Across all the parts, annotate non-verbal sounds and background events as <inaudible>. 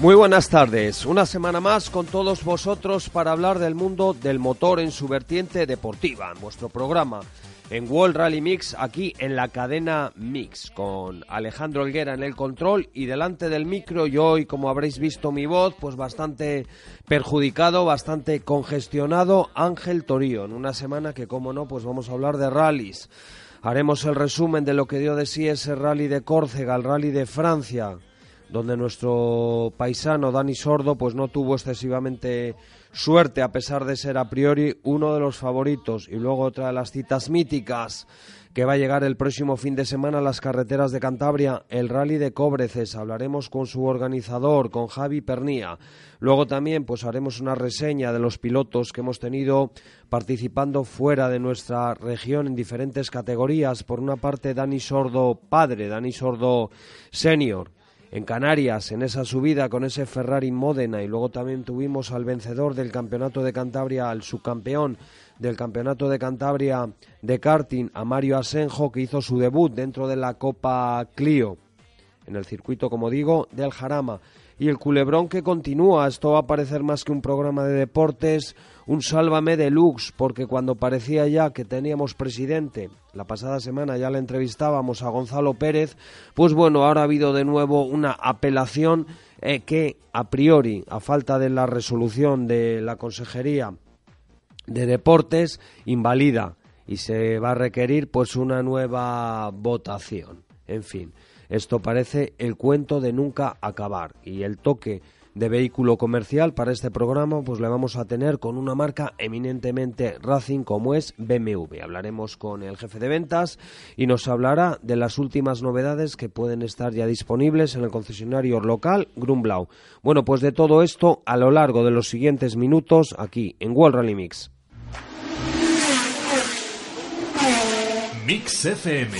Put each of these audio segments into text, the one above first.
Muy buenas tardes, una semana más con todos vosotros para hablar del mundo del motor en su vertiente deportiva, en vuestro programa en World Rally Mix, aquí en la cadena Mix, con Alejandro Elguera en el control y delante del micro yo hoy, como habréis visto mi voz, pues bastante perjudicado, bastante congestionado, Ángel Torío, en una semana que, como no, pues vamos a hablar de rallies. Haremos el resumen de lo que dio de sí ese rally de Córcega, el rally de Francia, donde nuestro paisano Dani Sordo pues no tuvo excesivamente suerte a pesar de ser a priori uno de los favoritos y luego otra de las citas míticas que va a llegar el próximo fin de semana a las carreteras de Cantabria, el Rally de Cobreces. Hablaremos con su organizador, con Javi Pernía. Luego también pues haremos una reseña de los pilotos que hemos tenido participando fuera de nuestra región en diferentes categorías. Por una parte, Dani Sordo padre, Dani Sordo senior, en Canarias, en esa subida con ese Ferrari Módena y luego también tuvimos al vencedor del Campeonato de Cantabria, al subcampeón del Campeonato de Cantabria de karting, a Mario Asenjo, que hizo su debut dentro de la Copa Clio, en el circuito, como digo, del Jarama. Y el culebrón que continúa, esto va a parecer más que un programa de deportes, un sálvame deluxe, porque cuando parecía ya que teníamos presidente, la pasada semana ya le entrevistábamos a Gonzalo Pérez, pues bueno, ahora ha habido de nuevo una apelación eh, que a priori, a falta de la resolución de la Consejería de Deportes, invalida y se va a requerir pues una nueva votación. En fin, esto parece el cuento de nunca acabar y el toque de vehículo comercial para este programa, pues le vamos a tener con una marca eminentemente Racing como es BMW. Hablaremos con el jefe de ventas y nos hablará de las últimas novedades que pueden estar ya disponibles en el concesionario local Grumblau. Bueno, pues de todo esto a lo largo de los siguientes minutos aquí en World Rally Mix. Mix FM.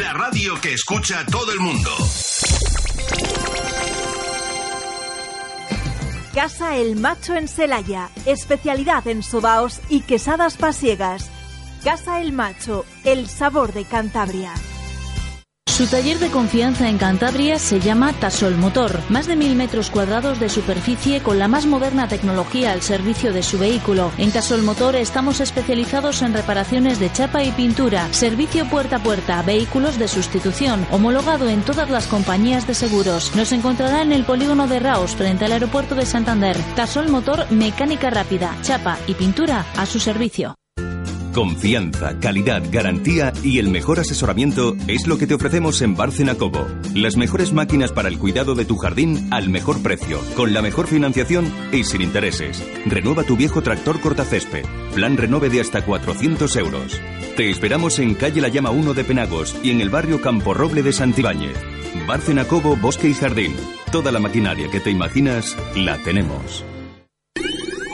La radio que escucha todo el mundo. Casa El Macho en Celaya, especialidad en sobaos y quesadas pasiegas. Casa El Macho, el sabor de Cantabria. Su taller de confianza en Cantabria se llama Tasol Motor. Más de mil metros cuadrados de superficie con la más moderna tecnología al servicio de su vehículo. En Tasol Motor estamos especializados en reparaciones de chapa y pintura, servicio puerta a puerta, vehículos de sustitución, homologado en todas las compañías de seguros. Nos encontrará en el polígono de Raos frente al aeropuerto de Santander. Tasol Motor, mecánica rápida, chapa y pintura a su servicio. Confianza, calidad, garantía y el mejor asesoramiento es lo que te ofrecemos en Bárcena Cobo. Las mejores máquinas para el cuidado de tu jardín al mejor precio, con la mejor financiación y sin intereses. Renueva tu viejo tractor cortacésped. Plan renove de hasta 400 euros. Te esperamos en calle La Llama 1 de Penagos y en el barrio Campo Roble de Santibáñez. Bárcena Cobo, Bosque y Jardín. Toda la maquinaria que te imaginas la tenemos.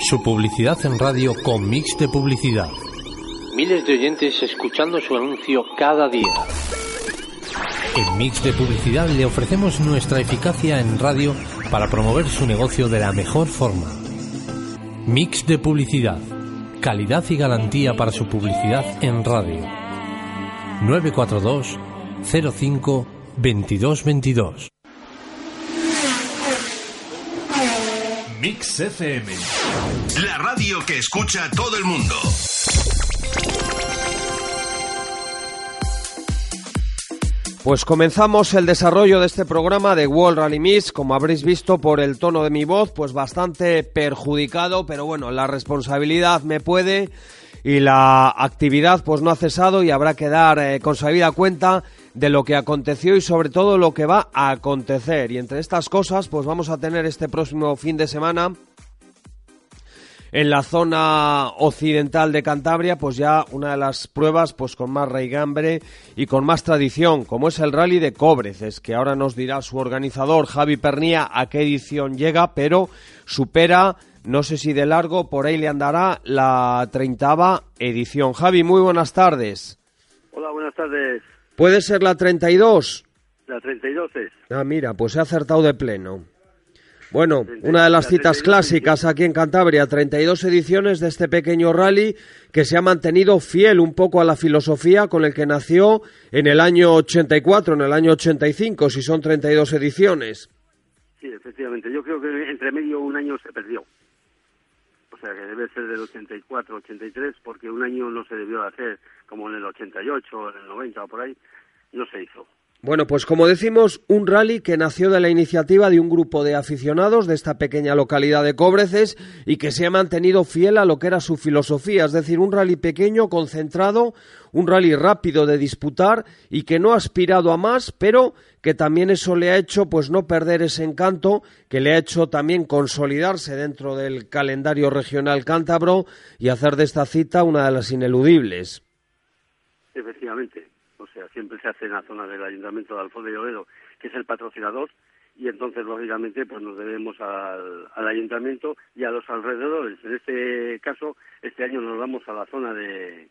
Su publicidad en radio con mix de publicidad miles de oyentes escuchando su anuncio cada día. En Mix de Publicidad le ofrecemos nuestra eficacia en radio para promover su negocio de la mejor forma. Mix de Publicidad. Calidad y garantía para su publicidad en radio. 942 05 2222. Mix FM. La radio que escucha todo el mundo. Pues comenzamos el desarrollo de este programa de World Rally Mix, como habréis visto por el tono de mi voz, pues bastante perjudicado, pero bueno, la responsabilidad me puede y la actividad pues no ha cesado y habrá que dar eh, con sabida cuenta de lo que aconteció y sobre todo lo que va a acontecer. Y entre estas cosas, pues vamos a tener este próximo fin de semana en la zona occidental de Cantabria, pues ya una de las pruebas pues con más raigambre y con más tradición, como es el Rally de Cobreces, que ahora nos dirá su organizador Javi Pernía a qué edición llega, pero supera, no sé si de largo, por ahí le andará la treintava edición. Javi, muy buenas tardes. Hola, buenas tardes. ¿Puede ser la 32? La 32 es. Ah, mira, pues he acertado de pleno. Bueno, una de las citas clásicas aquí en Cantabria, 32 ediciones de este pequeño rally que se ha mantenido fiel un poco a la filosofía con el que nació en el año 84, en el año 85, si son 32 ediciones. Sí, efectivamente. Yo creo que entre medio un año se perdió. O sea, que debe ser del 84, 83, porque un año no se debió hacer, como en el 88, en el 90 o por ahí, no se hizo. Bueno, pues como decimos, un rally que nació de la iniciativa de un grupo de aficionados de esta pequeña localidad de Cobreces y que se ha mantenido fiel a lo que era su filosofía, es decir, un rally pequeño, concentrado, un rally rápido de disputar y que no ha aspirado a más, pero que también eso le ha hecho pues no perder ese encanto, que le ha hecho también consolidarse dentro del calendario regional cántabro y hacer de esta cita una de las ineludibles. Efectivamente o sea, siempre se hace en la zona del Ayuntamiento de Alfonso de Llovedo, que es el patrocinador, y entonces, lógicamente, pues nos debemos al, Ayuntamiento y a los alrededores. En este caso, este año nos vamos a la zona de,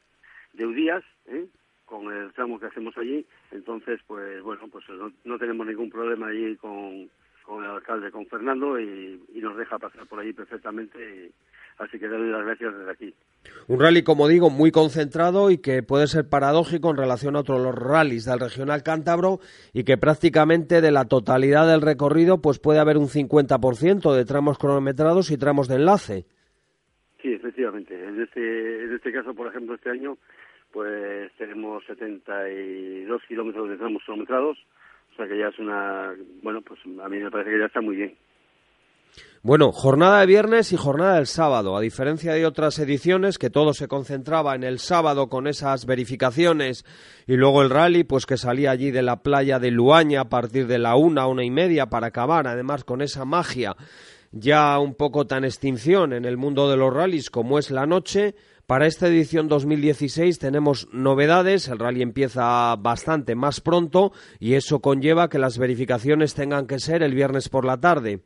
de Udías, ¿eh? con el tramo que hacemos allí, entonces, pues bueno, pues no, tenemos ningún problema allí con, con el alcalde, con Fernando, y, y nos deja pasar por allí perfectamente, así que darle las gracias desde aquí. Un rally, como digo, muy concentrado y que puede ser paradójico en relación a otros los rallies del regional cántabro y que prácticamente de la totalidad del recorrido pues puede haber un 50% de tramos cronometrados y tramos de enlace. Sí, efectivamente. En este, en este caso, por ejemplo, este año pues tenemos 72 kilómetros de tramos cronometrados, o sea que ya es una, bueno, pues a mí me parece que ya está muy bien. Bueno, jornada de viernes y jornada del sábado. A diferencia de otras ediciones, que todo se concentraba en el sábado con esas verificaciones y luego el rally, pues que salía allí de la playa de Luaña a partir de la una, una y media para acabar, además con esa magia ya un poco tan extinción en el mundo de los rallies como es la noche. Para esta edición 2016 tenemos novedades, el rally empieza bastante más pronto y eso conlleva que las verificaciones tengan que ser el viernes por la tarde.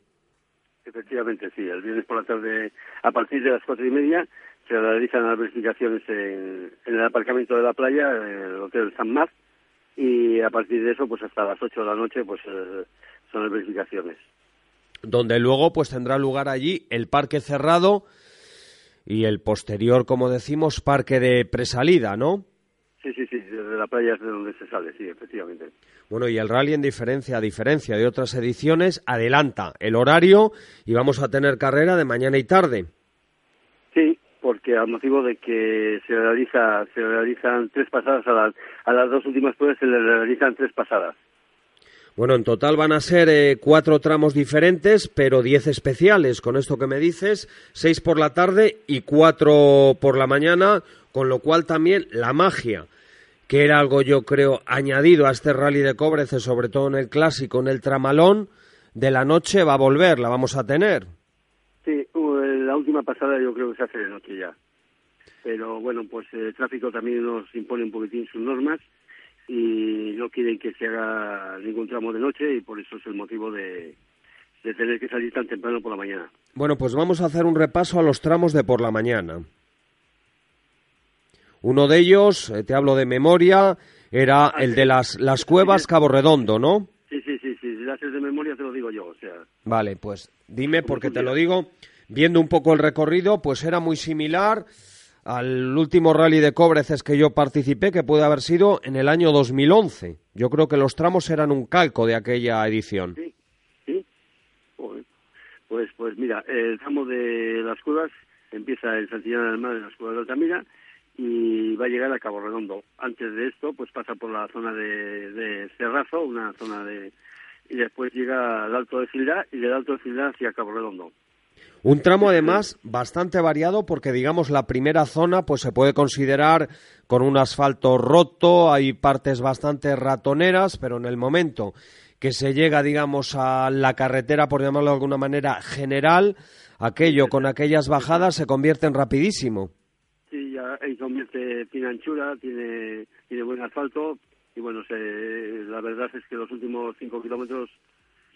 Efectivamente, sí. El viernes por la tarde, a partir de las cuatro y media, se realizan las verificaciones en, el aparcamiento de la playa, en el Hotel San Mar, y a partir de eso, pues hasta las ocho de la noche, pues eh, son las verificaciones. Donde luego, pues tendrá lugar allí el parque cerrado y el posterior, como decimos, parque de presalida, ¿no? Sí, sí, sí, desde la playa es de donde se sale, sí, efectivamente. Bueno, y el rally en diferencia, a diferencia de otras ediciones, adelanta el horario y vamos a tener carrera de mañana y tarde. Sí, porque al motivo de que se realiza, se realizan tres pasadas a las, a las dos últimas pruebas se le realizan tres pasadas. Bueno, en total van a ser eh, cuatro tramos diferentes, pero diez especiales. Con esto que me dices, seis por la tarde y cuatro por la mañana, con lo cual también la magia que era algo yo creo añadido a este rally de Cóbrece, sobre todo en el clásico, en el tramalón, de la noche va a volver, la vamos a tener. Sí, la última pasada yo creo que se hace de noche ya. Pero bueno, pues el tráfico también nos impone un poquitín sus normas y no quieren que se haga ningún tramo de noche y por eso es el motivo de, de tener que salir tan temprano por la mañana. Bueno, pues vamos a hacer un repaso a los tramos de por la mañana. Uno de ellos, eh, te hablo de memoria, era ah, el de las, las cuevas Cabo Redondo, ¿no? Sí, sí, sí, sí, si lo haces de memoria te lo digo yo, o sea... Vale, pues dime porque te lo digo, viendo un poco el recorrido, pues era muy similar al último rally de Cobreces que yo participé, que puede haber sido en el año 2011. Yo creo que los tramos eran un calco de aquella edición. Sí, sí. Pues, pues mira, el tramo de las cuevas empieza en Santillana del Mar, en las cuevas de Altamira, y va a llegar a Cabo Redondo. Antes de esto, pues pasa por la zona de, Cerrazo, una zona de... y después llega al Alto de Cildá y del Alto de Cildá hacia Cabo Redondo. Un tramo además bastante variado porque digamos la primera zona pues se puede considerar con un asfalto roto, hay partes bastante ratoneras, pero en el momento que se llega digamos a la carretera por llamarlo de alguna manera general, aquello con aquellas bajadas se convierte en rapidísimo. Sí, ya convierte, tiene anchura, tiene, tiene buen asfalto y bueno, se, la verdad es que los últimos cinco kilómetros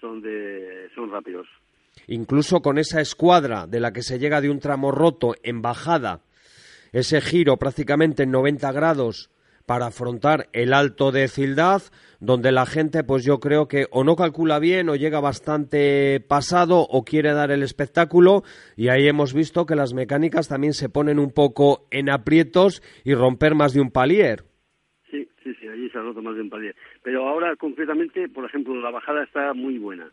son, de, son rápidos. Incluso con esa escuadra de la que se llega de un tramo roto en bajada, ese giro prácticamente en 90 grados para afrontar el alto de Cildad, donde la gente, pues yo creo que o no calcula bien o llega bastante pasado o quiere dar el espectáculo y ahí hemos visto que las mecánicas también se ponen un poco en aprietos y romper más de un palier. Sí, sí, sí, allí se ha roto más de un palier. Pero ahora concretamente, por ejemplo, la bajada está muy buena.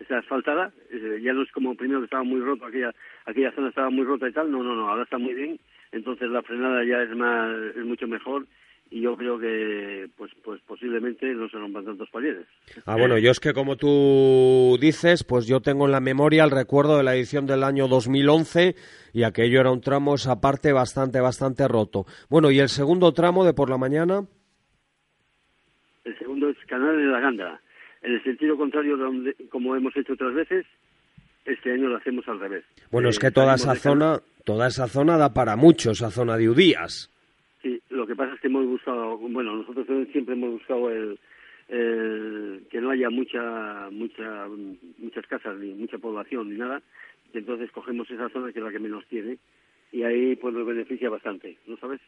está asfaltada, eh, ya no es como primero que estaba muy roto, aquella, aquella zona estaba muy rota y tal, no, no, no, ahora está muy bien, entonces la frenada ya es más, es mucho mejor y yo creo que pues pues posiblemente no se rompan tantos palieres. Ah, bueno, yo es que como tú dices, pues yo tengo en la memoria el recuerdo de la edición del año 2011 y aquello era un tramo esa parte bastante bastante roto. Bueno, ¿y el segundo tramo de por la mañana? El segundo es Canal de la Gándara. En el sentido contrario, donde, como hemos hecho otras veces, este año lo hacemos al revés. Bueno, es que eh, toda esa zona, toda esa zona da para mucho, esa zona de Udías. Lo que pasa es que hemos buscado, bueno, nosotros siempre hemos buscado el, que no haya mucha, mucha, muchas casas ni mucha población ni nada, y entonces cogemos esa zona que es la que menos tiene y ahí pues nos beneficia bastante, ¿no sabes?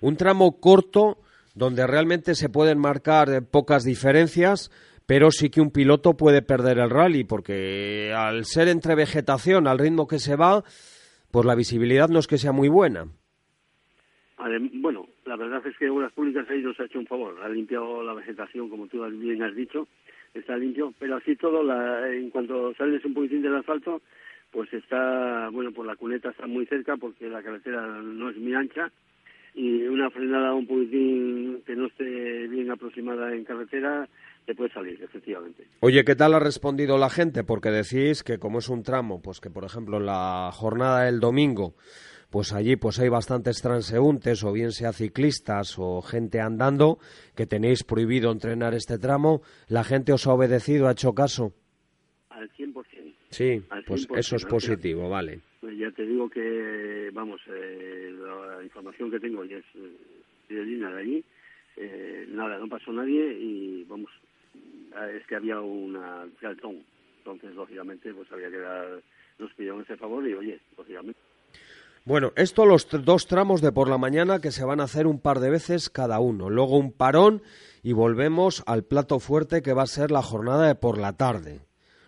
Un tramo corto donde realmente se pueden marcar pocas diferencias, pero sí que un piloto puede perder el rally porque al ser entre vegetación, al ritmo que se va, pues la visibilidad no es que sea muy buena. Bueno, la verdad es que Obras Públicas ahí nos ha hecho un favor. Ha limpiado la vegetación, como tú bien has dicho, está limpio. Pero así todo, la, en cuanto sales un poquitín del asfalto, pues está, bueno, pues la cuneta está muy cerca porque la carretera no es muy ancha y una frenada un poquitín que no esté bien aproximada en carretera te puede salir, efectivamente. Oye, ¿qué tal ha respondido la gente? Porque decís que como es un tramo, pues que por ejemplo la jornada del domingo pues allí pues hay bastantes transeúntes o bien sea ciclistas o gente andando que tenéis prohibido entrenar este tramo. ¿La gente os ha obedecido, ha hecho caso? Al 100%. Sí, pues eso es positivo, vale. Pues ya te digo que, vamos, eh, la información que tengo ya es eh, de allí. Eh, nada, no pasó nadie y, vamos, es que había una galtón. Entonces, lógicamente, pues había que dar, nos pidieron ese favor y, oye, lógicamente. Bueno, esto los dos tramos de por la mañana que se van a hacer un par de veces cada uno. Luego un parón y volvemos al plato fuerte que va a ser la jornada de por la tarde.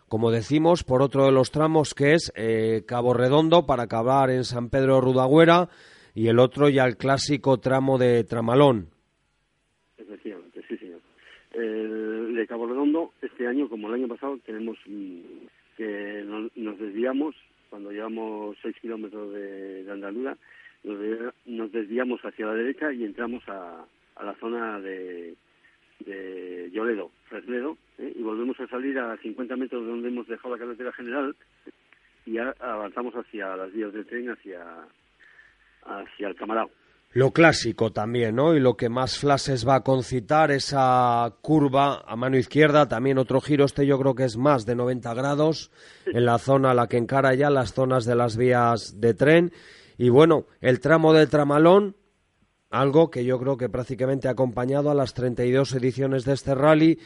Como decimos, por otro de los tramos que es eh, Cabo Redondo para acabar en San Pedro Rudagüera y el otro ya el clásico tramo de Tramalón. Efectivamente, sí, señor. El de Cabo Redondo, este año, como el año pasado, tenemos mm, que nos desviamos cuando llevamos seis kilómetros de, de nos, desviamos hacia la derecha y entramos a, la zona de, de Lloledo, Fresnedo, ¿eh? y volvemos a salir a 50 metros de donde hemos dejado la carretera general y avanzamos hacia las vías de tren, hacia, hacia el Camarao lo clásico también, ¿no? Y lo que más flashes va a concitar, esa curva a mano izquierda, también otro giro, este yo creo que es más de 90 grados, en la zona a la que encara ya las zonas de las vías de tren. Y bueno, el tramo del tramalón, algo que yo creo que prácticamente ha acompañado a las 32 ediciones de este rally.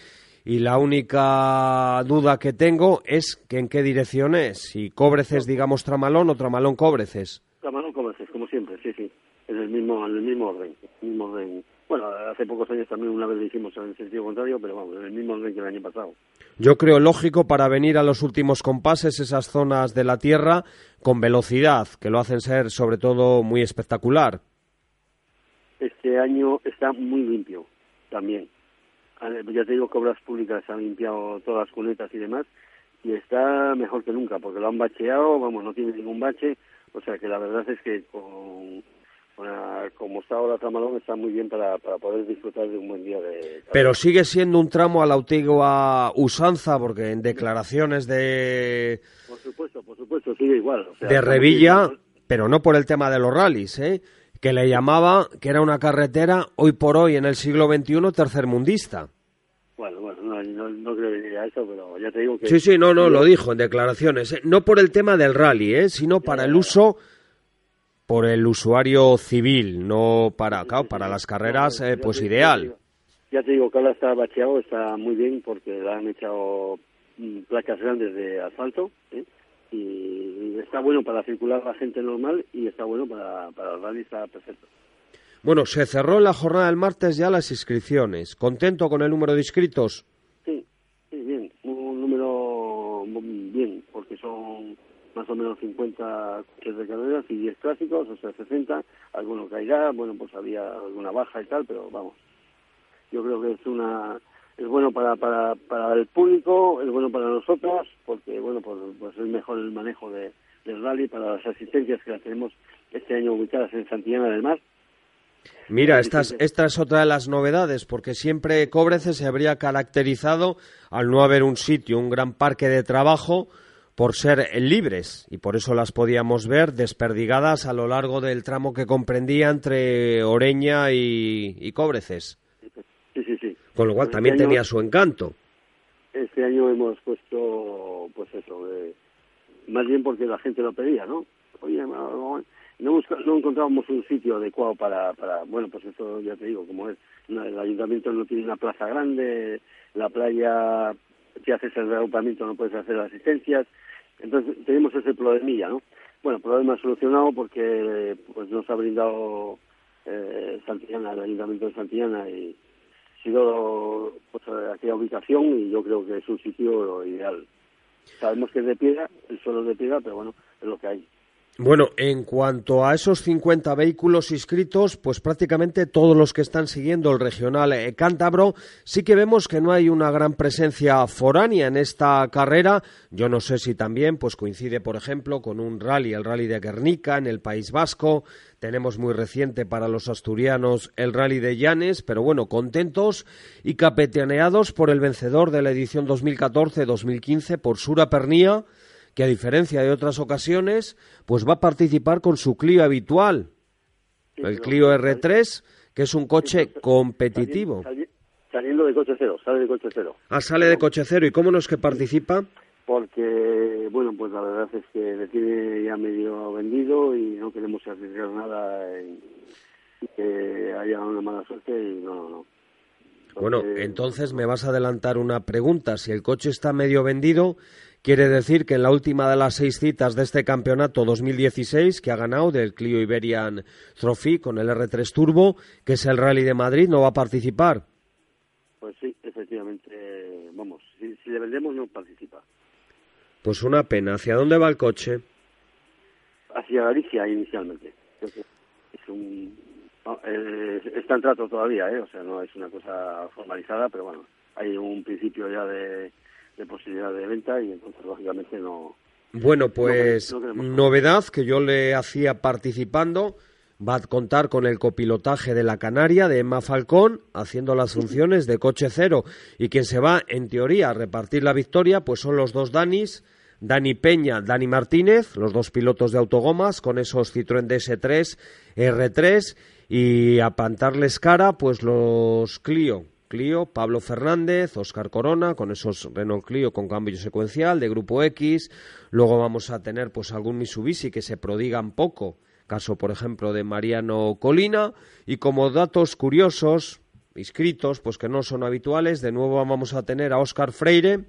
Y la única duda que tengo es que en qué dirección es, si Cobreces, digamos, Tramalón o Tramalón Cobreces. Tramalón Cobreces, como siempre, sí, sí en el mismo, en el mismo orden, mismo orden. Bueno, hace pocos años también una vez lo hicimos en el sentido contrario, pero vamos, en el mismo orden que el año pasado. Yo creo lógico para venir a los últimos compases esas zonas de la Tierra con velocidad, que lo hacen ser sobre todo muy espectacular. Este año está muy limpio también. Ya te digo que Obras Públicas han limpiado todas las cunetas y demás, y está mejor que nunca, porque lo han bacheado, vamos, no tiene ningún bache, o sea que la verdad es que con como está ahora Tramalón, está muy bien para, para poder disfrutar de un buen día de... Pero sigue siendo un tramo a la antigua usanza, porque en declaraciones de... Por supuesto, por supuesto, sigue igual. de Revilla, pero no por el tema de los rallies, ¿eh? que le llamaba que era una carretera hoy por hoy en el siglo XXI tercermundista. Bueno, bueno, no, no, creo que diga eso, pero ya te digo que... Sí, sí, no, no, lo dijo en declaraciones. ¿eh? No por el tema del rally, ¿eh? sino para el uso por el usuario civil, no para, para las carreras, eh, pues ideal. Ya te digo que ahora está bacheado, está muy bien porque le han echado mm, placas grandes de asfalto ¿eh? y está bueno para circular la gente normal y está bueno para, para el rally, está perfecto. Bueno, se cerró en la jornada del martes ya las inscripciones. ¿Contento con el número de inscritos? Sí, sí, bien, un número bien, porque son más o menos 50 coches de carreras y 10 clásicos, o sea, 60, alguno caerá, bueno, pues había alguna baja y tal, pero vamos, yo creo que es una es bueno para, para, para el público, es bueno para nosotros, porque bueno, pues, pues es mejor el manejo de, del rally para las asistencias que las tenemos este año ubicadas en Santillana del Mar. Mira, esta es, esta es otra de las novedades, porque siempre Cóbrece se habría caracterizado al no haber un sitio, un gran parque de trabajo, por ser libres y por eso las podíamos ver desperdigadas a lo largo del tramo que comprendía entre Oreña y, y Cóbreces. Sí, sí, sí. Con lo cual también este año- tenía su encanto. Este año hemos puesto, pues eso, eh, más bien porque la gente lo pedía, ¿no? Oye, no, no, no encontrábamos un sitio adecuado para, para, bueno, pues eso ya te digo, como es, el ayuntamiento no tiene una plaza grande, la playa, si haces el reagrupamiento no puedes hacer asistencias, entonces tenemos ese problemilla, ¿no? Bueno, problema solucionado porque pues nos ha brindado eh, Santillana, el ayuntamiento de Santillana y sido pues, aquella ubicación y yo creo que es un sitio ideal. Sabemos que es de piedra, el suelo es de piedra, pero bueno, es lo que hay. Bueno, en cuanto a esos 50 vehículos inscritos, pues prácticamente todos los que están siguiendo el regional eh, cántabro, sí que vemos que no hay una gran presencia foránea en esta carrera. Yo no sé si también pues coincide, por ejemplo, con un rally, el rally de Guernica en el País Vasco. Tenemos muy reciente para los asturianos el rally de Llanes, pero bueno, contentos y capitaneados por el vencedor de la edición 2014-2015 por Sura Pernía que a diferencia de otras ocasiones, pues va a participar con su Clio habitual, Sí, el Clio R3, que es un coche competitivo. Sali- sali- Saliendo de coche cero, sale de coche cero. Ah, sale de coche cero. ¿Y cómo no es que participa? Porque, bueno, pues la verdad es que le tiene ya medio vendido y no queremos arriesgar nada en que haya una mala suerte y no, no, no. Bueno, entonces me vas a adelantar una pregunta. Si el coche está medio vendido, quiere decir que en la última de las seis citas de este campeonato 2016 que ha ganado del Clio Iberian Trophy con el R3 Turbo, que es el Rally de Madrid, no va a participar. Pues sí, efectivamente, vamos, si, si le vendemos no participa. Pues una pena. ¿Hacia dónde va el coche? Hacia Galicia inicialmente. Es un... no, eh, está en trato todavía, ¿eh? O sea, no es una cosa formalizada, pero bueno, hay un principio ya de, de posibilidad de venta y entonces, lógicamente, no... Bueno, pues no novedad que yo le hacía participando. Va a contar con el copilotaje de la Canaria, de Emma Falcón, haciendo las funciones de coche cero. Y quien se va, en teoría, a repartir la victoria, pues son los dos Danis, Dani Peña, Dani Martínez, los dos pilotos de autogomas, con esos Citroën DS3, R3, y a pantarles cara, pues los Clio, Clio, Pablo Fernández, Oscar Corona, con esos Renault Clio con cambio secuencial de Grupo X. Luego vamos a tener pues algún Mitsubishi que se prodigan poco, caso por ejemplo de Mariano Colina. Y como datos curiosos, inscritos, pues que no son habituales, de nuevo vamos a tener a Oscar Freire,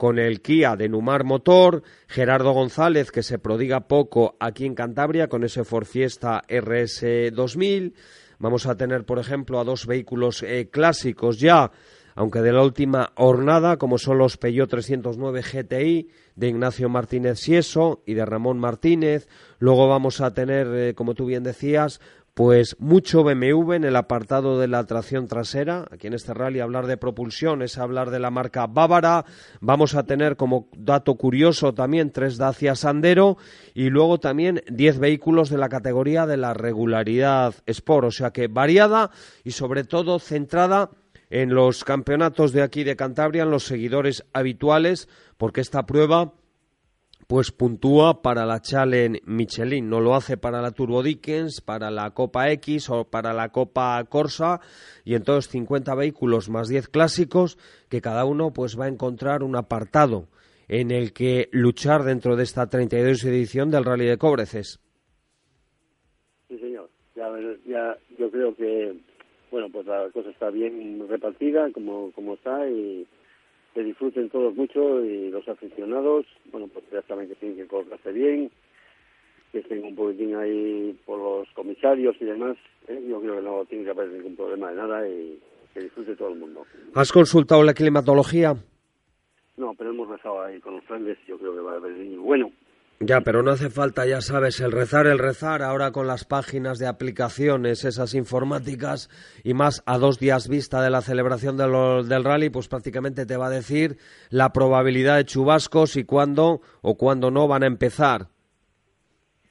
con el Kia de Numar Motor, Gerardo González, que se prodiga poco aquí en Cantabria con ese Ford Fiesta RS 2000. Vamos a tener, por ejemplo, a dos vehículos eh, clásicos ya, aunque de la última hornada, como son los Peugeot 309 GTI de Ignacio Martínez Sieso y de Ramón Martínez. Luego vamos a tener, eh, como tú bien decías, pues mucho BMW en el apartado de la tracción trasera. Aquí en este rally hablar de propulsión es hablar de la marca Bávara. Vamos a tener como dato curioso también tres Dacia Sandero y luego también diez vehículos de la categoría de la regularidad Sport. O sea que variada y sobre todo centrada en los campeonatos de aquí de Cantabria, en los seguidores habituales, porque esta prueba pues puntúa para la Challenge Michelin, no lo hace para la Turbo Dickens, para la Copa X o para la Copa Corsa y entonces 50 vehículos más 10 clásicos que cada uno pues va a encontrar un apartado en el que luchar dentro de esta 32 edición del Rally de Cobreces. Sí, señor. Ya, yo creo que, bueno, pues la cosa está bien repartida como, como está y que disfruten todos mucho y los aficionados, bueno, pues ya saben que tienen que colocarse bien, que estén un poquitín ahí por los comisarios y demás. ¿eh? Yo creo que no tiene que haber ningún problema de nada y que disfrute todo el mundo. ¿Has consultado la climatología? No, pero hemos rezado ahí con los grandes, yo creo que va a haber bueno. Ya, pero no hace falta, ya sabes, el rezar, el rezar, ahora con las páginas de aplicaciones, esas informáticas, y más a dos días vista de la celebración del rally, pues prácticamente te va a decir la probabilidad de chubascos y cuándo o cuándo no van a empezar.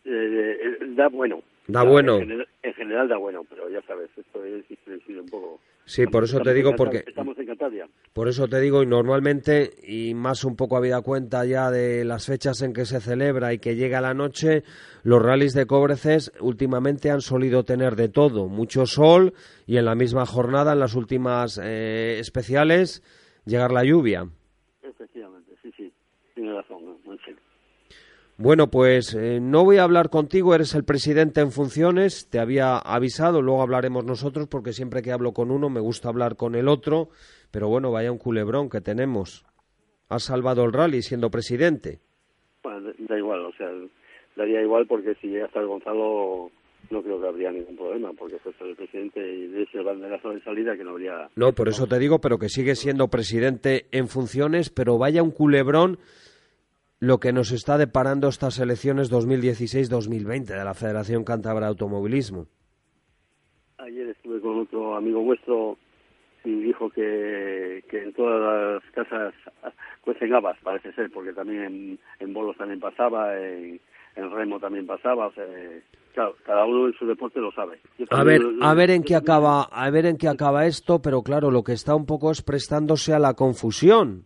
Eh, eh, da bueno. Da bueno. En general, da bueno, pero ya sabes, esto es un poco. Sí, por eso te digo, porque... Estamos en Cantabria. Por eso te digo, y normalmente, y más un poco habida cuenta ya de las fechas en que se celebra y que llega la noche, los rallies de Cobreces últimamente han solido tener de todo, mucho sol y en la misma jornada, en las últimas eh, especiales, llegar la lluvia. Efectivamente, sí, sí, tiene razón, muy bueno, pues eh, no voy a hablar contigo, eres el presidente en funciones, te había avisado, luego hablaremos nosotros porque siempre que hablo con uno me gusta hablar con el otro, pero bueno, vaya un culebrón que tenemos. Has salvado el rally siendo presidente. Bueno, da igual, o sea, daría igual porque si llega hasta el Gonzalo no creo que habría ningún problema, porque es el presidente y de ese banderazo de salida que no habría... No, por eso te digo, pero que sigue siendo presidente en funciones, pero vaya un culebrón lo que nos está deparando estas elecciones 2016-2020 de la Federación Cántabra de Automovilismo. Ayer estuve con otro amigo vuestro y dijo que, que en todas las casas cuecen habas, parece ser, porque también en, en bolos también pasaba, en, remo también pasaba, o sea, claro, cada uno en su deporte lo sabe. A ver, a ver en qué acaba, a ver en qué acaba esto, pero claro, lo que está un poco es prestándose a la confusión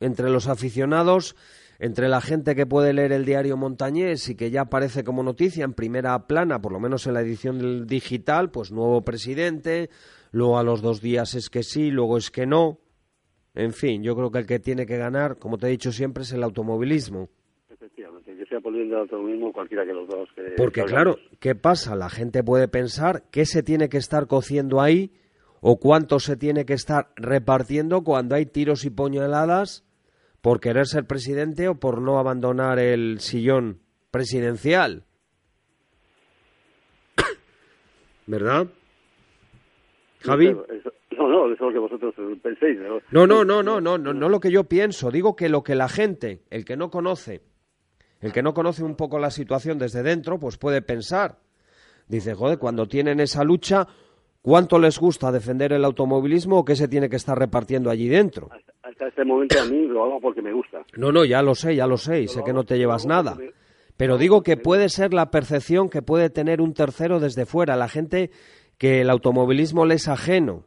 entre los aficionados entre la gente que puede leer el diario Montañés y que ya aparece como noticia en primera plana, por lo menos en la edición digital, pues nuevo presidente, luego a los dos días es que sí, luego es que no. En fin, yo creo que el que tiene que ganar, como te he dicho siempre, es el automovilismo. Efectivamente, que sea por el automovilismo cualquiera que los dos. Porque claro, ¿qué pasa? La gente puede pensar qué se tiene que estar cociendo ahí o cuánto se tiene que estar repartiendo cuando hay tiros y puñaladas por querer ser presidente o por no abandonar el sillón presidencial. <coughs> ¿Verdad? Javi. No, no, eso es lo que vosotros penséis. No, no, no, no, no, no, no lo que yo pienso. Digo que lo que la gente, el que no conoce, el que no conoce un poco la situación desde dentro, pues puede pensar. Dice, joder, cuando tienen esa lucha, ¿cuánto les gusta defender el automovilismo o qué se tiene que estar repartiendo allí dentro? hasta este momento a mí lo hago porque me gusta. No, no, ya lo sé, ya lo sé, y sé que no te llevas nada. Pero digo que puede ser la percepción que puede tener un tercero desde fuera, la gente que el automovilismo le es ajeno.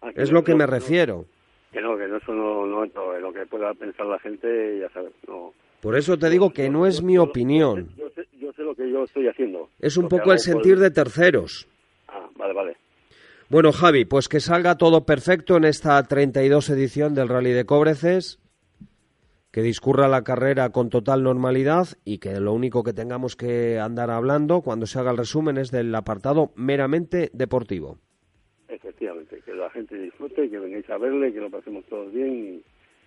Ah, es lo que me refiero. Que no, que no, eso no, no, lo que pueda pensar la gente, ya sabes, no. Por eso te digo que no es mi opinión. Yo sé, yo sé lo que yo estoy haciendo. Es un poco el sentir de terceros. Ah, vale, vale. Bueno, Javi, pues que salga todo perfecto en esta 32 edición del Rally de Cobreces, que discurra la carrera con total normalidad y que lo único que tengamos que andar hablando cuando se haga el resumen es del apartado meramente deportivo. Efectivamente, que la gente disfrute, que vengáis a verle, que lo pasemos todos bien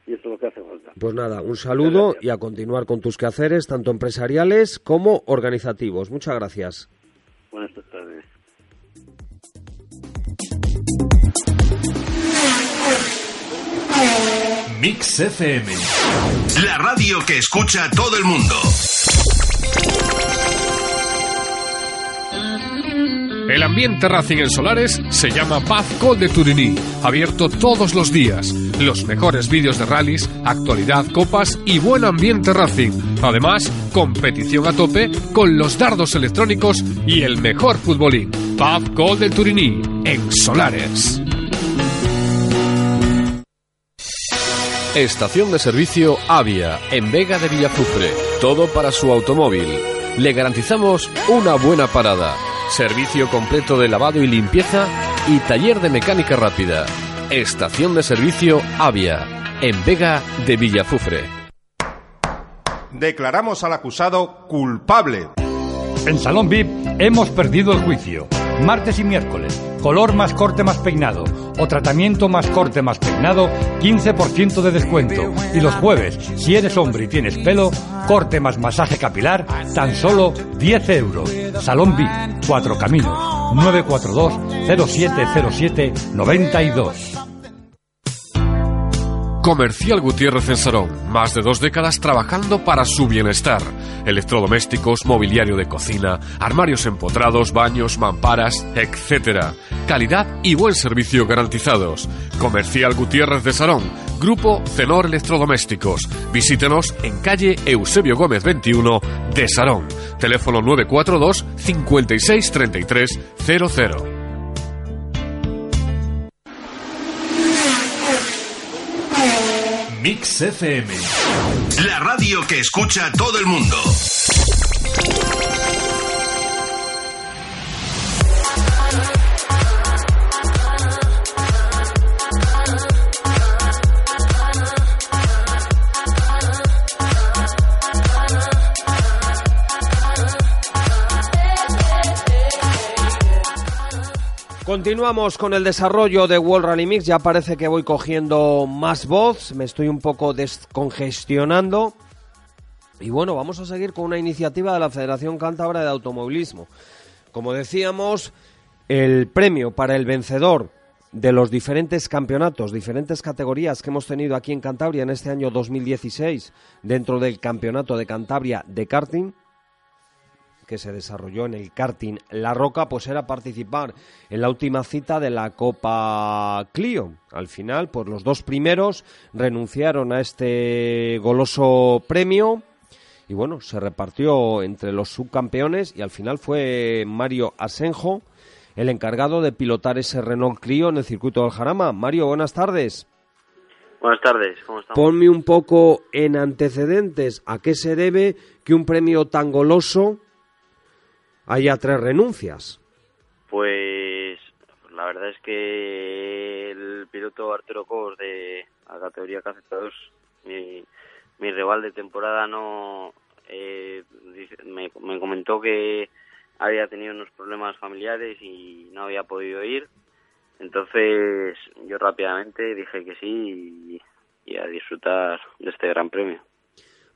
y, eso es lo que hace falta. Pues nada, un saludo y a continuar con tus quehaceres, tanto empresariales como organizativos. Muchas gracias. Buenas tardes. Mix FM. La radio que escucha todo el mundo. El ambiente Racing en Solares se llama Paz Col de Turiní, abierto todos los días. Los mejores vídeos de rallies, actualidad, copas y buen ambiente Racing. Además, competición a tope con los dardos electrónicos y el mejor futbolín. Paz Col de Turiní en Solares. Estación de servicio Avia, en Vega de Villafufre. Todo para su automóvil. Le garantizamos una buena parada, servicio completo de lavado y limpieza y taller de mecánica rápida. Estación de servicio Avia, en Vega de Villafufre. Declaramos al acusado culpable. En Salón VIP hemos perdido el juicio. Martes y miércoles, color más corte más peinado o tratamiento más corte más peinado, 15% de descuento. Y los jueves, si eres hombre y tienes pelo, corte más masaje capilar, tan solo 10 euros. Salón VIP, Cuatro Caminos, 942 0707 92. Comercial Gutiérrez en Sarón, más de dos décadas trabajando para su bienestar. Electrodomésticos, mobiliario de cocina, armarios empotrados, baños, mamparas, etc. Calidad y buen servicio garantizados. Comercial Gutiérrez de Sarón, Grupo Cenor Electrodomésticos. Visítenos en calle Eusebio Gómez 21 de Sarón. Teléfono 942 56 33 00. Mix FM. La radio que escucha todo el mundo. Continuamos con el desarrollo de World Rally Mix. Ya parece que voy cogiendo más voz, me estoy un poco descongestionando. Y bueno, vamos a seguir con una iniciativa de la Federación Cántabra de Automovilismo. Como decíamos, el premio para el vencedor de los diferentes campeonatos, diferentes categorías que hemos tenido aquí en Cantabria en este año 2016 dentro del Campeonato de Cantabria de karting, que se desarrolló en el karting La Roca, pues era participar en la última cita de la Copa Clio. Al final, pues los dos primeros renunciaron a este goloso premio y bueno, se repartió entre los subcampeones y al final fue Mario Asenjo el encargado de pilotar ese Renault Clio en el circuito del Jarama. Mario, buenas tardes. Buenas tardes, ¿cómo estamos? Ponme un poco en antecedentes a qué se debe que un premio tan goloso haya tres renuncias. Pues la verdad es que el piloto Arturo Cobos de la categoría KZ2, mi, mi rival de temporada, no eh, me, me comentó que había tenido unos problemas familiares y no había podido ir. Entonces yo rápidamente dije que sí y, y a disfrutar de este gran premio.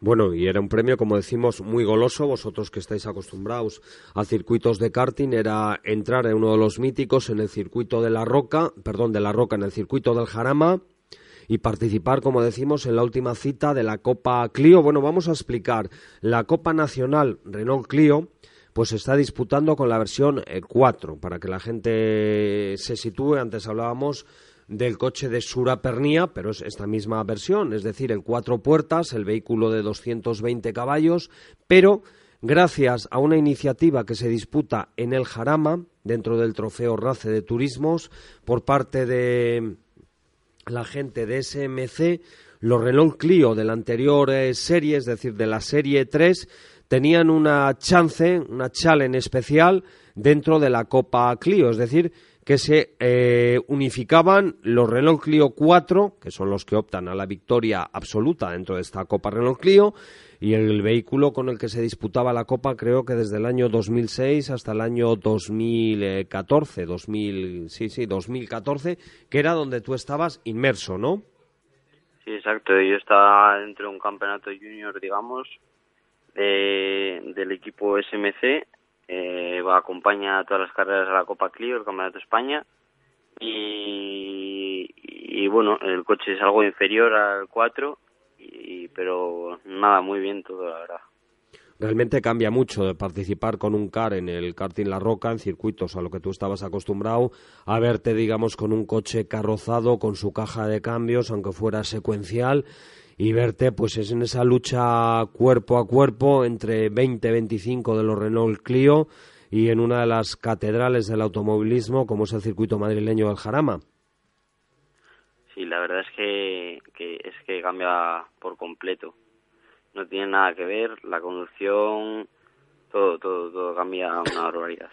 Bueno, y era un premio, como decimos, muy goloso. Vosotros que estáis acostumbrados a circuitos de karting, era entrar en uno de los míticos en el circuito de la Roca, perdón, de la Roca, en el circuito del Jarama y participar, como decimos, en la última cita de la Copa Clio. Bueno, vamos a explicar. La Copa Nacional Renault Clio pues está disputando con la versión 4, para que la gente se sitúe. Antes hablábamos del coche de Sura Pernia, pero es esta misma versión, es decir, el cuatro puertas, el vehículo de 220 caballos, pero gracias a una iniciativa que se disputa en el Jarama, dentro del trofeo RACE de Turismos, por parte de la gente de SMC, los Renault Clio de la anterior eh, serie, es decir, de la serie 3, tenían una chance, una challenge especial dentro de la Copa Clio, es decir, que se eh, unificaban los Renault Clio 4, que son los que optan a la victoria absoluta dentro de esta Copa Renault Clio, y el vehículo con el que se disputaba la Copa creo que desde el año 2006 hasta el año 2014, 2000, sí, sí, 2014, que era donde tú estabas inmerso, ¿no? Sí, exacto. Yo estaba dentro de un campeonato junior, digamos, del equipo SMC eh, va, acompaña todas las carreras de la Copa Clio, el Campeonato de España. Y, bueno, el coche es algo inferior al 4, y, pero nada, muy bien todo, la verdad. Realmente cambia mucho de participar con un car en el karting La Roca, en circuitos a lo que tú estabas acostumbrado, a verte, digamos, con un coche carrozado, con su caja de cambios, aunque fuera secuencial, y verte pues es en esa lucha cuerpo a cuerpo entre 20-25 de los Renault Clio y en una de las catedrales del automovilismo como es el circuito madrileño del Jarama. Sí, la verdad es que, que es que cambia por completo. No tiene nada que ver, la conducción, todo, todo, todo cambia una barbaridad.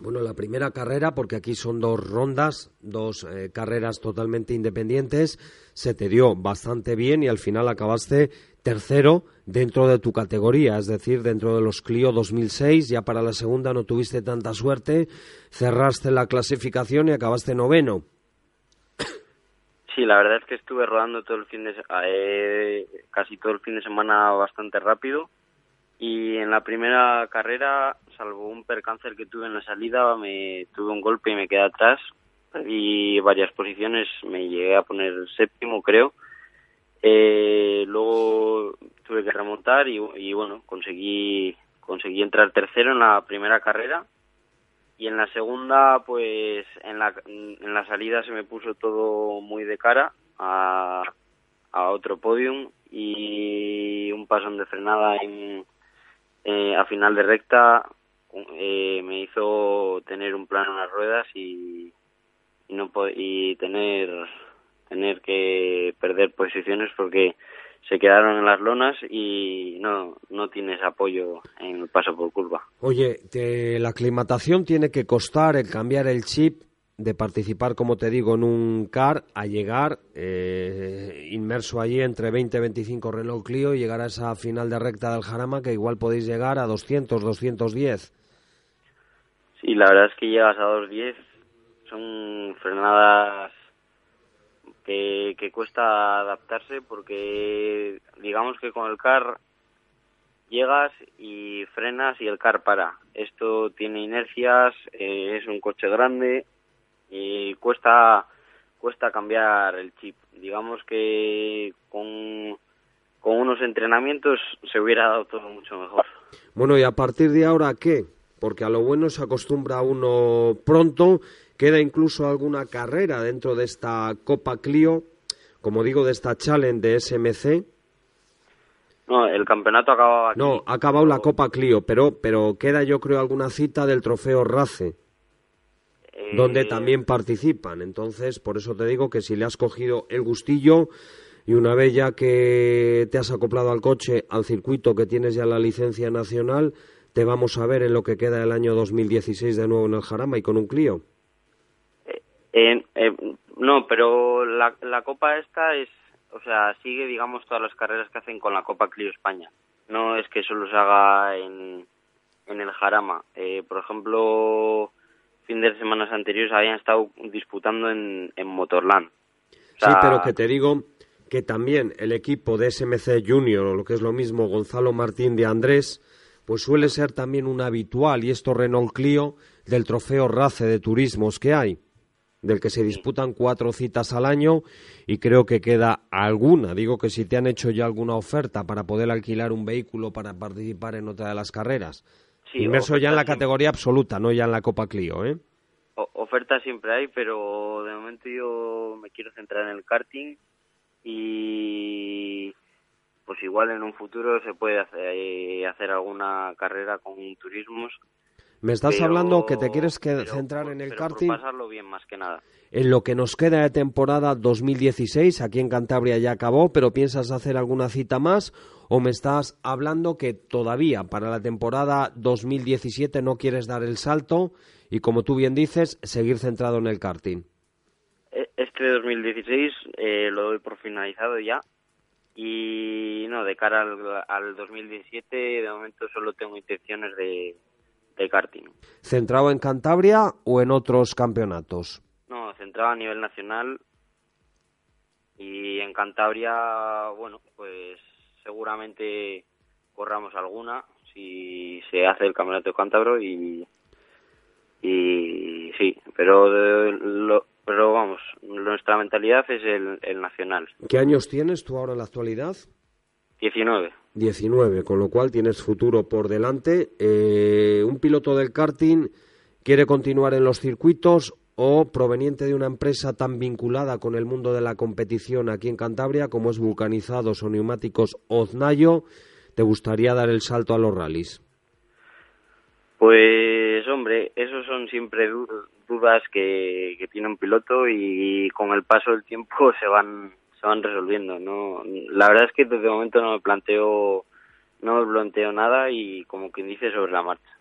Bueno, la primera carrera, porque aquí son dos rondas, dos eh, carreras totalmente independientes, se te dio bastante bien y al final acabaste tercero dentro de tu categoría, es decir, dentro de los Clio 2006. Ya para la segunda no tuviste tanta suerte, cerraste la clasificación y acabaste noveno. Sí, la verdad es que estuve rodando todo el fin de eh, casi todo el fin de semana bastante rápido y en la primera carrera, salvo un percáncer que tuve en la salida, me tuve un golpe y me quedé atrás, perdí varias posiciones, me llegué a poner séptimo, creo. Eh, luego tuve que remontar y, y, bueno, conseguí, conseguí entrar tercero en la primera carrera. Y en la segunda, pues en la, en la salida se me puso todo muy de cara a, a otro podium y un pasón de frenada en, eh, a final de recta eh, me hizo tener un plano en las ruedas y, y no y tener tener que perder posiciones porque se quedaron en las lonas y no, no tienes apoyo en el paso por curva. Oye, la aclimatación tiene que costar el cambiar el chip de participar, como te digo, en un car a llegar eh, inmerso allí entre 20 y 25 Renault Clio y llegar a esa final de recta del Jarama que igual podéis llegar a 200, 210. Sí, la verdad es que llegas a 210, son frenadas que, que cuesta adaptarse porque digamos que con el car llegas y frenas y el car para. Esto tiene inercias, eh, es un coche grande, y cuesta cuesta cambiar el chip. Digamos que con, con unos entrenamientos se hubiera dado todo mucho mejor. Bueno, y a partir de ahora, ¿qué? Porque a lo bueno se acostumbra uno pronto, queda incluso alguna carrera dentro de esta Copa Clio, como digo, de esta Challenge de SMC. No, el campeonato aquí. No, ha acabado la Copa Clio, pero, pero queda yo creo alguna cita del trofeo RACE donde eh, también participan. Entonces, por eso te digo que si le has cogido el gustillo y una vez ya que te has acoplado al coche, al circuito que tienes ya la licencia nacional, te vamos a ver en lo que queda el año 2016 de nuevo en el Jarama y con un Clio. Eh, eh, no, pero la, la Copa esta es, o sea, sigue, digamos, todas las carreras que hacen con la Copa Clio España. No es que solo se haga en, en el Jarama. por ejemplo, fin de semanas anteriores habían estado disputando en, en Motorland. sí, pero que te digo que también el equipo de SMC Junior, o lo que es lo mismo, Gonzalo Martín de Andrés, pues suele ser también un habitual, y esto Renault Clio, del trofeo RACE de turismos que hay, del que se disputan cuatro citas al año y creo que queda alguna. Digo que si te han hecho ya alguna oferta para poder alquilar un vehículo para participar en otra de las carreras, Inmerso ya en la categoría absoluta, no ya en la Copa Clio, ¿eh? ofertas siempre hay, pero de momento yo me quiero centrar en el karting y pues igual en un futuro se puede hacer, eh, hacer alguna carrera con turismos. Me estás hablando que te quieres que centrar en el pero karting. Por pasarlo bien más que nada. En lo que nos queda de temporada 2016, aquí en Cantabria ya acabó, pero ¿piensas hacer alguna cita más o me estás hablando que todavía para la temporada 2017 no quieres dar el salto y como tú bien dices, seguir centrado en el karting? E, este 2016 eh, lo doy por finalizado ya y no, de cara al, 2017 de momento solo tengo intenciones de, de karting. ¿Centrado en Cantabria o en otros campeonatos? No, centrado a nivel nacional y en Cantabria, bueno, pues seguramente corramos alguna si se hace el campeonato de cántabro y y sí pero pero vamos nuestra mentalidad es el, el nacional ¿qué años tienes tú ahora en la actualidad? 19 19 con lo cual tienes futuro por delante eh, un piloto del karting quiere continuar en los circuitos o proveniente de una empresa tan vinculada con el mundo de la competición aquí en Cantabria como es Vulcanizados o Neumáticos Oznayo, te gustaría dar el salto a los rallies? Pues hombre, esos son siempre dudas que, que tiene un piloto y con el paso del tiempo <laughs> se van van resolviendo. No, la verdad es que desde el momento no me planteo no me planteo nada y como quien dice sobre la marcha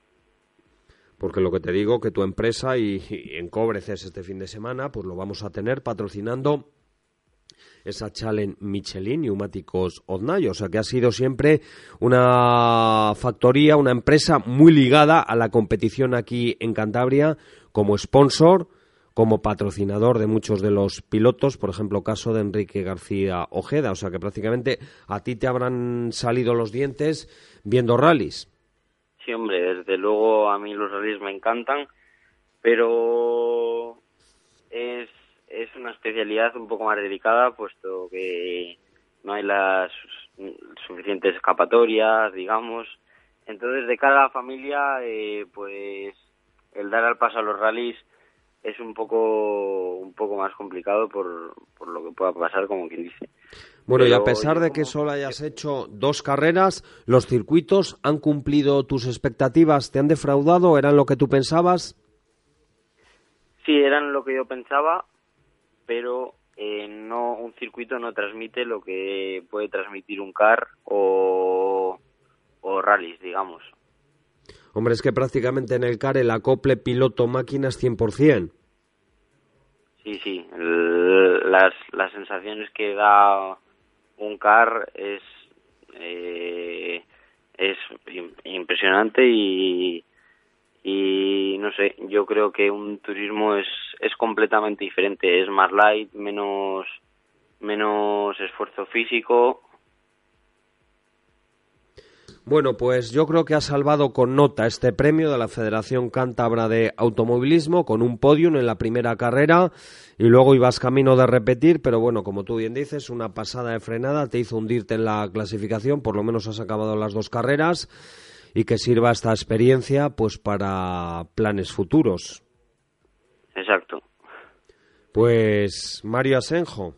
porque lo que te digo que tu empresa y, en Cobreces este fin de semana pues lo vamos a tener patrocinando esa Challenge Michelin Neumáticos Oznayo, o sea que ha sido siempre una factoría, una empresa muy ligada a la competición aquí en Cantabria como sponsor, como patrocinador de muchos de los pilotos, por ejemplo, caso de Enrique García Ojeda, o sea que prácticamente a ti te habrán salido los dientes viendo rallies. Sí, hombre, desde luego a mí los rallies me encantan, pero es, es una especialidad un poco más delicada, puesto que no hay las suficientes escapatorias, digamos. Entonces, de cara a la familia, eh, pues el dar al paso a los rallies es un poco un poco más complicado por, por lo que pueda pasar, como quien dice. Bueno, y a pesar de que solo hayas hecho dos carreras, ¿los circuitos han cumplido tus expectativas? ¿Te han defraudado? ¿Eran lo que tú pensabas? Sí, eran lo que yo pensaba, pero eh, no un circuito no transmite lo que puede transmitir un car o, o rallies, digamos. Hombre, es que prácticamente en el car el acople piloto-máquina es 100%. Sí, sí. las, las sensaciones que da un car es eh, es impresionante y, y no sé, yo creo que un turismo es, es completamente diferente, es más light, menos menos esfuerzo físico bueno, pues yo creo que ha salvado con nota este premio de la Federación Cántabra de Automovilismo con un podium en la primera carrera y luego ibas camino de repetir, pero bueno, como tú bien dices, una pasada de frenada te hizo hundirte en la clasificación, por lo menos has acabado las dos carreras y que sirva esta experiencia pues para planes futuros. Exacto. Pues Mario Asenjo,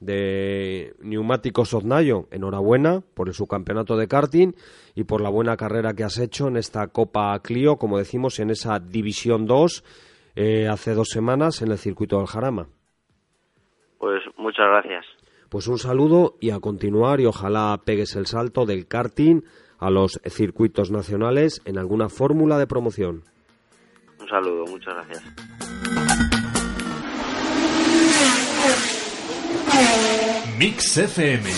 de Neumáticos Oznayo. Enhorabuena por el subcampeonato de karting y por la buena carrera que has hecho en esta Copa Clio, como decimos, en esa División 2 eh, hace dos semanas en el circuito del Jarama. Pues muchas gracias. Pues un saludo y a continuar y ojalá pegues el salto del karting a los circuitos nacionales en alguna fórmula de promoción. Un saludo, muchas gracias. Mix FM.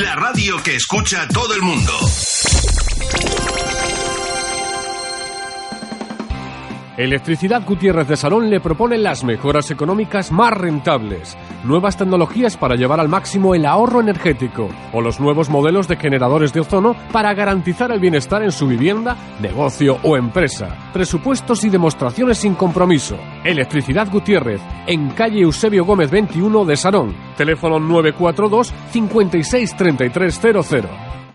La radio que escucha todo el mundo. Electricidad Gutiérrez de Salón le propone las mejoras económicas más rentables, nuevas tecnologías para llevar al máximo el ahorro energético o los nuevos modelos de generadores de ozono para garantizar el bienestar en su vivienda, negocio o empresa. Presupuestos y demostraciones sin compromiso. Electricidad Gutiérrez, en calle Eusebio Gómez 21 de Salón. Teléfono 942 563300.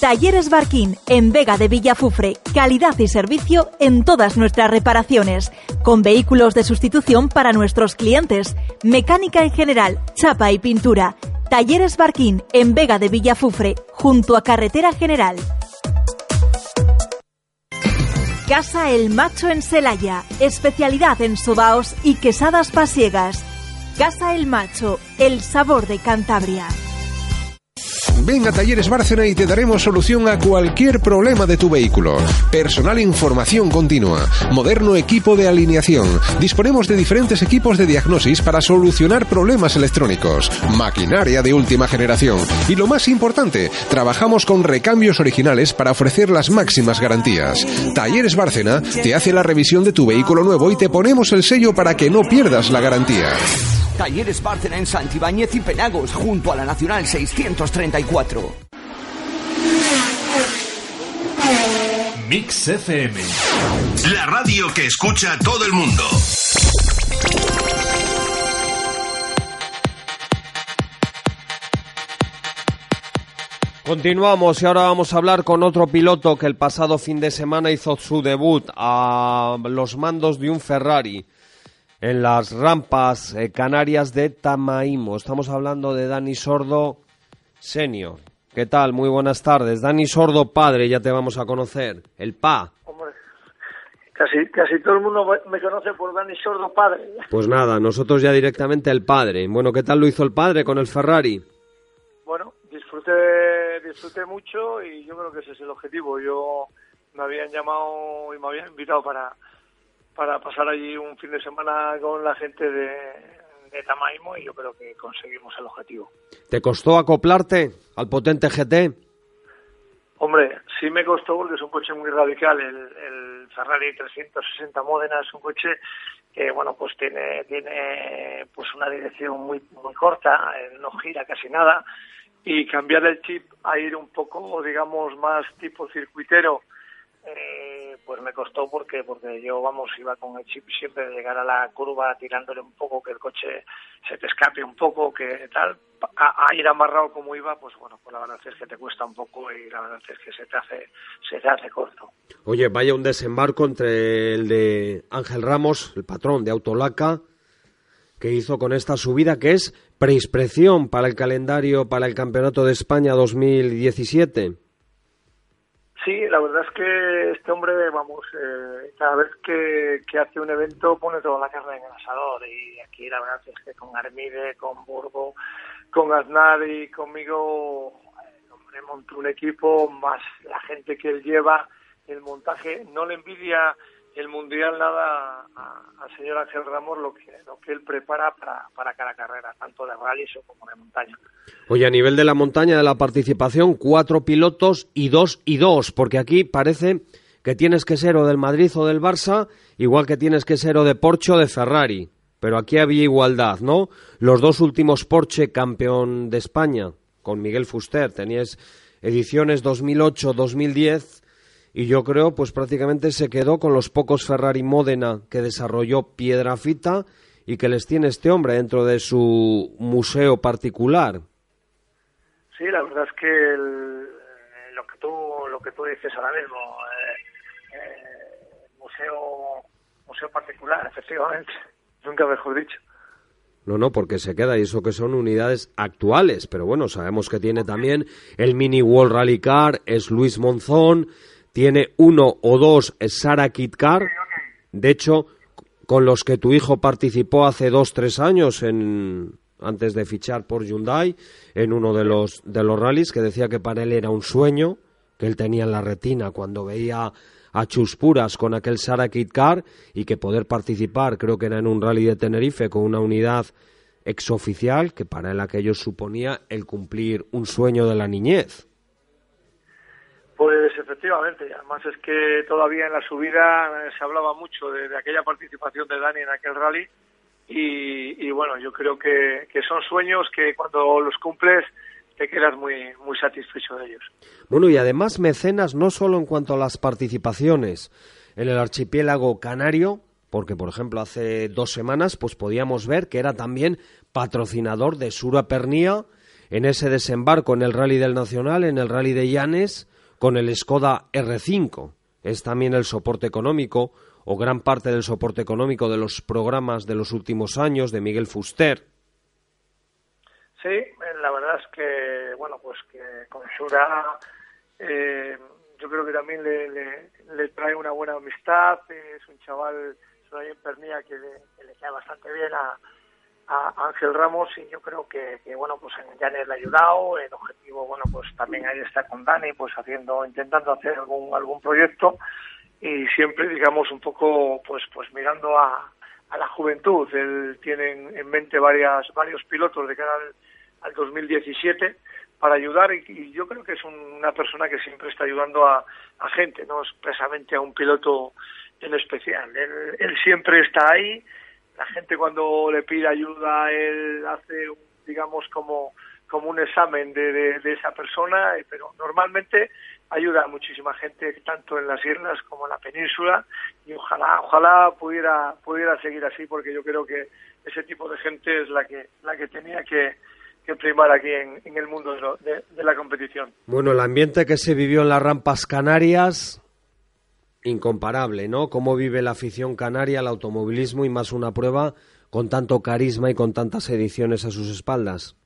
Talleres Barquín, en Vega de Villafufre. Calidad y servicio en todas nuestras reparaciones. Con vehículos de sustitución para nuestros clientes. Mecánica en general, chapa y pintura. Talleres Barquín, en Vega de Villafufre, junto a Carretera General. Casa El Macho en Celaya. Especialidad en sobaos y quesadas pasiegas. Casa El Macho, el sabor de Cantabria. Ven a Talleres Bárcena y te daremos solución a cualquier problema de tu vehículo. Personal información continua, moderno equipo de alineación. Disponemos de diferentes equipos de diagnosis para solucionar problemas electrónicos, maquinaria de última generación y lo más importante, trabajamos con recambios originales para ofrecer las máximas garantías. Talleres Bárcena te hace la revisión de tu vehículo nuevo y te ponemos el sello para que no pierdas la garantía. Talleres Bárcena en Santibáñez y Penagos, junto a la Nacional 634. Mix FM. La radio que escucha todo el mundo. Continuamos y ahora vamos a hablar con otro piloto que el pasado fin de semana hizo su debut a los mandos de un Ferrari en las rampas eh, canarias de Tamaimo. Estamos hablando de Dani Sordo Senior. ¿Qué tal? Muy buenas tardes. Dani Sordo Padre, ya te vamos a conocer. El PA. Hombre, casi, casi todo el mundo me conoce por Dani Sordo Padre. Pues nada, nosotros ya directamente el Padre. Bueno, ¿qué tal lo hizo el Padre con el Ferrari? Bueno, disfruté, disfruté mucho y yo creo que ese es el objetivo. Yo me habían llamado y me habían invitado para para pasar allí un fin de semana con la gente de, de Tamaimo y yo creo que conseguimos el objetivo. ¿Te costó acoplarte al potente GT? Hombre, sí me costó porque es un coche muy radical. El, el Ferrari 360 Modena es un coche que, bueno, pues tiene, tiene pues una dirección muy, muy corta, eh, no gira casi nada. Y cambiar el chip a ir un poco, digamos, más tipo circuitero, eh, pues me costó porque porque yo vamos iba con el chip siempre de llegar a la curva tirándole un poco que el coche se te escape un poco que tal. A, ir amarrado como iba pues bueno pues la verdad es que te cuesta un poco y la verdad es que se te hace se te hace corto. Oye vaya un desembarco entre el de Ángel Ramos el patrón de Autolaca que hizo con esta subida que es preispresión para el calendario para el Campeonato de España 2017 Sí, la verdad es que este hombre, vamos, eh, cada vez que, hace un evento pone toda la carne en el asador. Y aquí la verdad es que con Armide, con Burgo, con Aznar y conmigo, el hombre montó un equipo, más la gente que él lleva, el montaje, no le envidia el Mundial nada al señor Ángel Ramos lo que, lo que él prepara para, para cada carrera, tanto de rally como de montaña. Oye, a nivel de la montaña, de la participación, cuatro pilotos y dos y dos, porque aquí parece que tienes que ser o del Madrid o del Barça, igual que tienes que ser o de Porsche o de Ferrari. Pero aquí había igualdad, ¿no? Los dos últimos Porsche campeón de España, con Miguel Fuster, tenías ediciones 2008-2010 y yo creo pues prácticamente se quedó con los pocos Ferrari Módena que desarrolló Piedrafita y que les tiene este hombre dentro de su museo particular. Sí, la verdad es que eh, lo que tú lo que tú dices ahora mismo eh, eh, museo museo particular, efectivamente, <laughs> nunca mejor dicho. No, no, porque se queda y eso que son unidades actuales, pero bueno, sabemos que tiene también el Mini World Rally Car, es Luis Monzón, tiene uno o dos Sara Car, de hecho, con los que tu hijo participó hace dos, tres años en, antes de fichar por Hyundai en uno de los, de los rallies que decía que para él era un sueño que él tenía en la retina cuando veía a Chuspuras con aquel Sara Car y que poder participar, creo que era en un rally de Tenerife con una unidad exoficial que para él aquello suponía el cumplir un sueño de la niñez. Pues efectivamente, además es que todavía en la subida eh, se hablaba mucho de, aquella participación de Dani en aquel rally y, bueno, yo creo que, son sueños que cuando los cumples te quedas muy, muy satisfecho de ellos. Bueno, y además mecenas no solo en cuanto a las participaciones en el archipiélago canario, porque por ejemplo hace dos semanas pues podíamos ver que era también patrocinador de Sura Pernía en ese desembarco en el Rally del Nacional, en el Rally de Llanes, con el Skoda R5. Es también el soporte económico o gran parte del soporte económico de los programas de los últimos años de Miguel Fuster. Sí, la verdad es que, bueno, pues que con Sura eh, yo creo que también le, trae una buena amistad, es un chaval, es una que le, que le cae bastante bien a, a Ángel Ramos y yo creo que, bueno pues en Janes le ha ayudado el objetivo bueno pues también ahí está con Dani pues haciendo intentando hacer algún algún proyecto y siempre digamos un poco pues pues mirando a, a la juventud. Él tiene en mente varias varios pilotos de cara al, 2017 para ayudar y, yo creo que es una persona que siempre está ayudando a, a gente no expresamente a un piloto en especial. Él, él siempre está ahí la gente cuando le pide ayuda, él hace, digamos, como, como un examen de, de, esa persona, eh, pero normalmente ayuda a muchísima gente, tanto en las islas como en la península, y ojalá, ojalá pudiera, pudiera seguir así, porque yo creo que ese tipo de gente es la que, la que tenía que, que primar aquí en, en el mundo de, de la competición. Bueno, el ambiente que se vivió en las rampas canarias incomparable, ¿no? Cómo vive la afición canaria, el automovilismo y más una prueba con tanto carisma y con tantas ediciones a sus espaldas.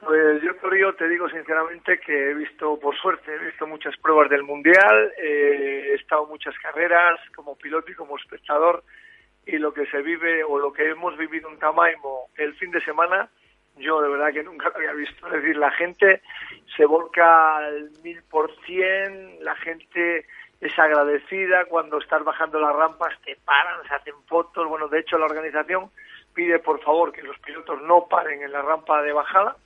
Pues yo, te digo sinceramente que he visto, por suerte, he visto muchas pruebas del Mundial, eh, he estado muchas carreras como piloto y como espectador, y lo que se vive o lo que hemos vivido en Camaimo el fin de semana, yo de verdad que nunca lo había visto. Es decir, la gente se volca al mil por cien, la gente es agradecida cuando estás bajando las rampas, te paran, se hacen fotos. Bueno, de hecho, la organización pide por favor que los pilotos no paren en la rampa de bajada,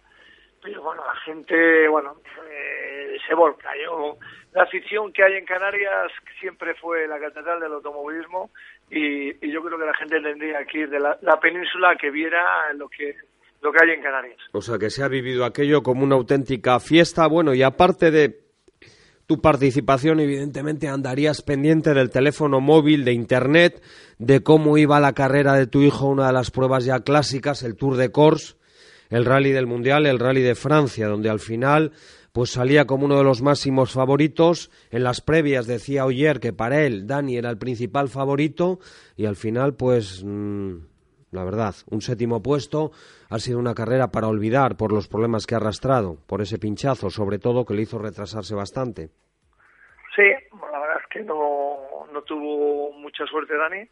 pero bueno, la gente, bueno, eh, se volca. Yo, la afición que hay en Canarias siempre fue la catedral del automovilismo y, yo creo que la gente tendría que ir de la, la península que viera lo que lo que hay en Canarias. O sea, que se ha vivido aquello como una auténtica fiesta, bueno, y aparte de tu participación, evidentemente andarías pendiente del teléfono móvil, de Internet, de cómo iba la carrera de tu hijo, una de las pruebas ya clásicas, el Tour de Corse, el Rally del Mundial, el Rally de Francia, donde al final pues salía como uno de los máximos favoritos. En las previas decía Oyer que para él Dani era el principal favorito y al final pues mm, la verdad, un séptimo puesto ha sido una carrera para olvidar por los problemas que ha arrastrado, por ese pinchazo, sobre todo que le hizo retrasarse bastante. Sí, la verdad es que no, no tuvo mucha suerte Dani.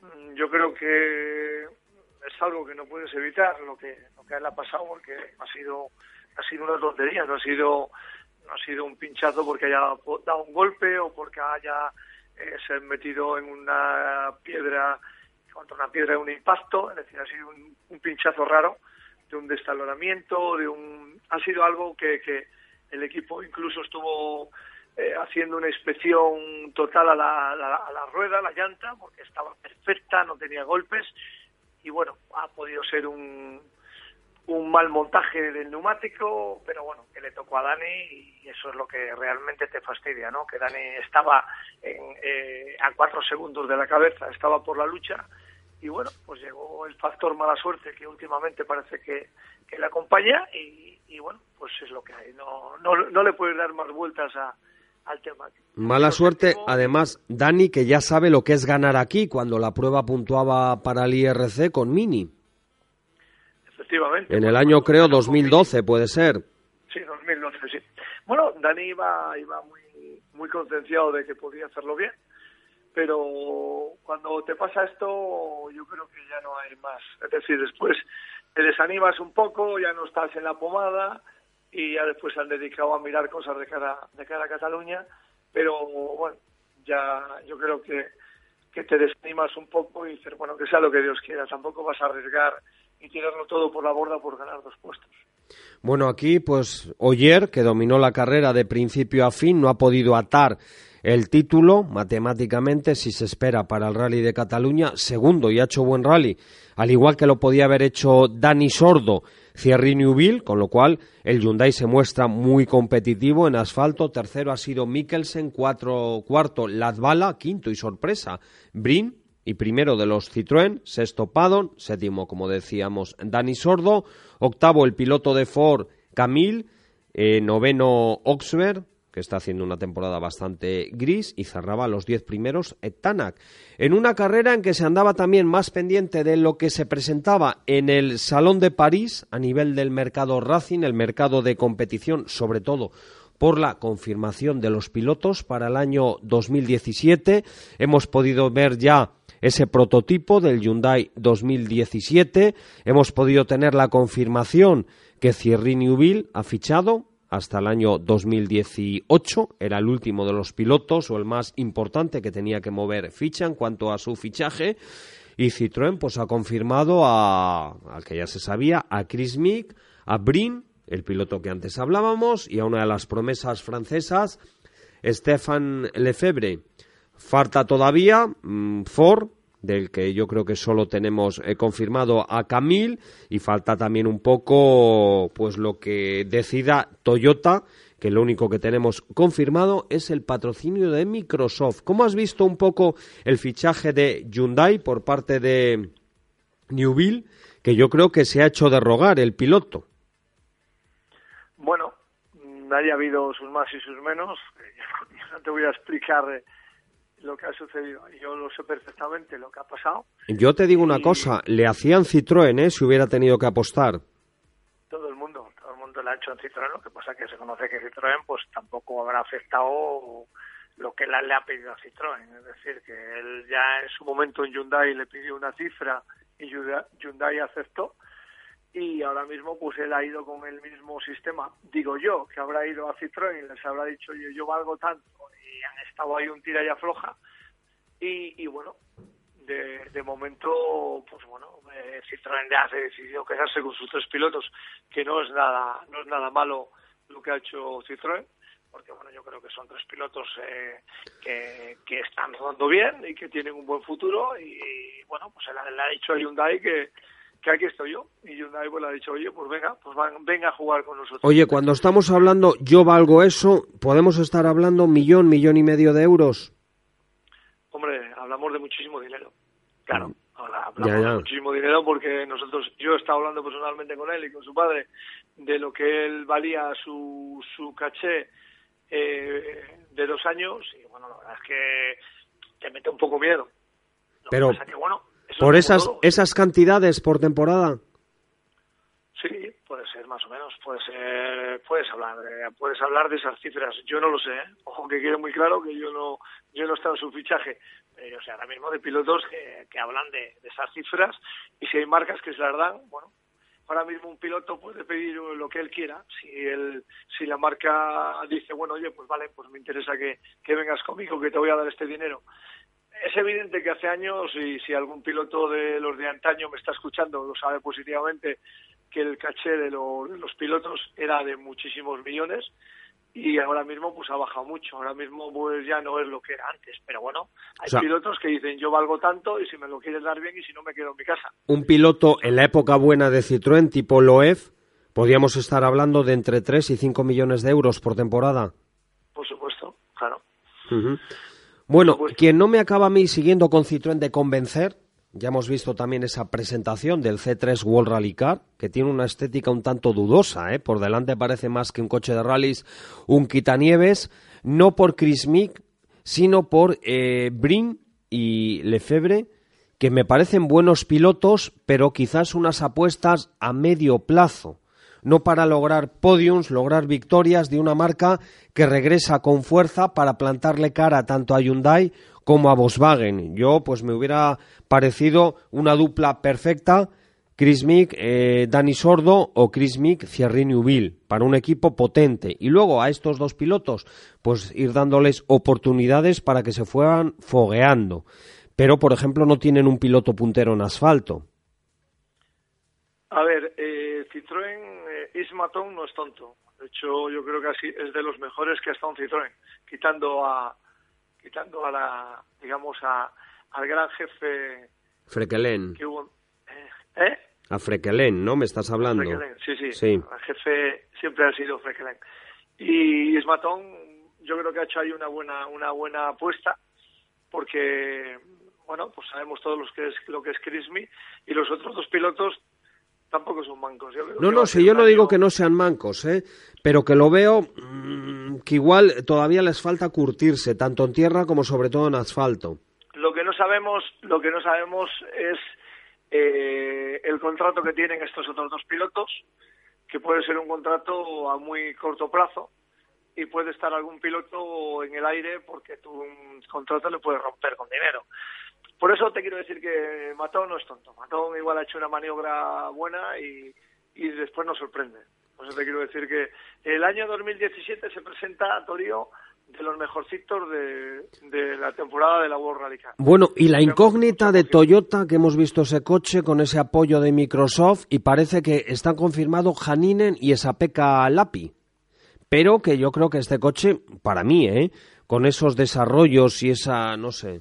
Mm, yo creo que es algo que no puedes evitar lo que lo que ha pasado porque ha sido ha sido una tontería, no ha sido no ha sido un pinchazo porque haya dado un golpe o porque haya eh, se metido en una piedra contra una piedra de un impacto, es decir, ha sido un, pinchazo raro de un destalonamiento, de un ha sido algo que, que el equipo incluso estuvo eh, haciendo una inspección total a la, a la, rueda, a la llanta, porque estaba perfecta, no tenía golpes y bueno, ha podido ser un, un mal montaje del neumático, pero bueno, que le tocó a Dani y eso es lo que realmente te fastidia, ¿no? Que Dani estaba eh, a cuatro segundos de la cabeza, estaba por la lucha y bueno, pues llegó el factor mala suerte que últimamente parece que, le acompaña y, bueno, pues es lo que hay. No, no, no le puedes dar más vueltas al tema. Mala suerte, además, Dani, que ya sabe lo que es ganar aquí cuando la prueba puntuaba para el IRC con Mini. Efectivamente. En el año, creo, 2012, puede ser. Sí, 2012, sí. Bueno, Dani iba, iba muy, muy concienciado de que podía hacerlo bien pero cuando te pasa esto yo creo que ya no hay más. Es decir, después te desanimas un poco, ya no estás en la pomada y ya después se han dedicado a mirar cosas de cara, de cara a Cataluña, pero bueno, ya yo creo que, que te desanimas un poco y dices, bueno, que sea lo que Dios quiera, tampoco vas a arriesgar y tirarlo todo por la borda por ganar dos puestos. Bueno, aquí pues Oyer, que dominó la carrera de principio a fin, no ha podido atar el título, matemáticamente, si se espera para el Rally de Cataluña, segundo y ha hecho buen rally, al igual que lo podía haber hecho Dani Sordo, Thierry Neuville, con lo cual el Hyundai se muestra muy competitivo en asfalto. Tercero ha sido Mikkelsen, cuatro, cuarto Latvala, quinto y sorpresa Brin, y primero de los Citroën, sexto Padon, séptimo, como decíamos, Dani Sordo, octavo el piloto de Ford, Camille, eh, noveno Oxford, que está haciendo una temporada bastante gris, y cerraba los diez primeros Tanak. En una carrera en que se andaba también más pendiente de lo que se presentaba en el Salón de París a nivel del mercado Racing, el mercado de competición, sobre todo por la confirmación de los pilotos para el año 2017. Hemos podido ver ya ese prototipo del Hyundai 2017. Hemos podido tener la confirmación que Thierry Neuville ha fichado hasta el año 2018. Era el último de los pilotos o el más importante que tenía que mover ficha en cuanto a su fichaje. Y Citroën pues ha confirmado a, al que ya se sabía, a Chris Mick, a Brin, el piloto que antes hablábamos, y a una de las promesas francesas, Stéphane Lefebvre. Falta todavía mm, Ford, del que yo creo que solo tenemos eh, confirmado a Camille y falta también un poco pues lo que decida Toyota que lo único que tenemos confirmado es el patrocinio de Microsoft. ¿Cómo has visto un poco el fichaje de Hyundai por parte de Newville, que yo creo que se ha hecho de rogar el piloto? Bueno, nadie ha habido sus más y sus menos. <laughs> Yo no te voy a explicar eh, lo que ha sucedido. Yo lo sé perfectamente lo que ha pasado. Yo te digo una cosa, le hacían Citroën, ¿eh? Si hubiera tenido que apostar. Todo el mundo, todo el mundo le ha hecho en Citroën, lo que pasa que se conoce que Citroën pues tampoco habrá afectado lo que le ha pedido a Citroën. Es decir, que él ya en su momento en Hyundai le pidió una cifra y Hyundai aceptó y ahora mismo pues él ha ido con el mismo sistema. Digo yo, que habrá ido a Citroën y les habrá dicho yo, yo valgo tanto han estado ahí un tira y afloja. Y, bueno, de, de momento pues bueno, eh, Citroën ya se decidió quedarse con sus tres pilotos, que no es nada, no es nada malo lo que ha hecho Citroën porque bueno, yo creo que son tres pilotos eh, que, están rodando bien y que tienen un buen futuro. Y, bueno, pues él, le ha dicho a Hyundai que, que aquí estoy yo. Y Hyundai pues le ha dicho, oye, pues venga, pues van, venga a jugar con nosotros. Oye, cuando estamos hablando, yo valgo eso, ¿podemos estar hablando millón, millón y medio de euros? Hombre, hablamos de muchísimo dinero. Claro, Mm. ahora hablamos Ya, ya. de muchísimo dinero porque nosotros, yo he estado hablando personalmente con él y con su padre de lo que él valía su, su caché eh, de dos años y bueno, la verdad es que te mete un poco miedo. Lo Pero que pasa que, bueno, por esas, esas cantidades por temporada. Sí, puede ser más o menos, puede ser, puedes hablar, de- puedes hablar de esas cifras. Yo no lo sé, ¿eh? ojo que quede muy claro que yo no, yo no he estado en su fichaje. Eh, o sea, ahora mismo de pilotos que, que hablan de, de esas cifras y si hay marcas que se las dan, bueno, ahora mismo un piloto puede pedir lo que él quiera. Si él, si la marca dice, bueno, oye, pues vale, pues me interesa que, que vengas conmigo, que te voy a dar este dinero. Es evidente que hace años, y si algún piloto de los de antaño me está escuchando, lo sabe positivamente, que el caché de, lo- de los pilotos era de muchísimos millones y ahora mismo pues ha bajado mucho. Ahora mismo pues ya no es lo que era antes. Pero bueno, hay O sea- pilotos que dicen yo valgo tanto y si me lo quieres dar bien y si no me quedo en mi casa. Un piloto en la época buena de Citroën tipo Loef, podríamos estar hablando de entre 3 y 5 millones de euros por temporada. Por supuesto, claro. Ujú. Bueno, quien no me acaba a mí siguiendo con Citroën de convencer, ya hemos visto también esa presentación del C3 World Rally Car, que tiene una estética un tanto dudosa, ¿eh? por delante parece más que un coche de rallies, un quitanieves, no por Chris Mick, sino por eh, Brin y Lefebvre, que me parecen buenos pilotos, pero quizás unas apuestas a medio plazo no para lograr podiums, lograr victorias de una marca que regresa con fuerza para plantarle cara tanto a Hyundai como a Volkswagen. Yo, pues me hubiera parecido una dupla perfecta, Chris Mick, eh, Dani Sordo o Chris Mick, Thierry Neuville, para un equipo potente. Y luego a estos dos pilotos, pues ir dándoles oportunidades para que se fueran fogueando. Pero, por ejemplo, no tienen un piloto puntero en asfalto. A ver, eh, Citroën, Ismaton no es tonto. De hecho, yo creo que así es de los mejores que ha estado en Citroën, quitando a, quitando a la, digamos, a, al gran jefe Frequelén. que hubo. Eh, ¿eh? A Frequelén, ¿no? Me estás hablando. Frequelén, sí, sí, Sí. El jefe siempre ha sido Frequelén. Y Ismatón, yo creo que ha hecho ahí una buena, una buena apuesta, porque, bueno, pues sabemos todos los que es, lo que es Crismi, y los otros dos pilotos tampoco son mancos. Yo creo No, no, si yo no año- digo que no sean mancos, ¿eh? pero que lo veo mm, que igual todavía les falta curtirse, tanto en tierra como sobre todo en asfalto. Lo que no sabemos, lo que no sabemos es eh, el contrato que tienen estos otros dos pilotos, que puede ser un contrato a muy corto plazo y puede estar algún piloto en el aire porque tu un contrato le puede romper con dinero. Por eso te quiero decir que Matón no es tonto. Matón igual ha hecho una maniobra buena y, y después nos sorprende. Por eso te quiero decir que el año 2017 se presenta a Torío de los mejorcitos de, de la temporada de la World Rally Car. Bueno, y la incógnita de Toyota, que hemos visto ese coche con ese apoyo de Microsoft y parece que están confirmados Haninen y Esapeka Lapi. Pero que yo creo que este coche, para mí, ¿eh? con esos desarrollos y esa, no sé,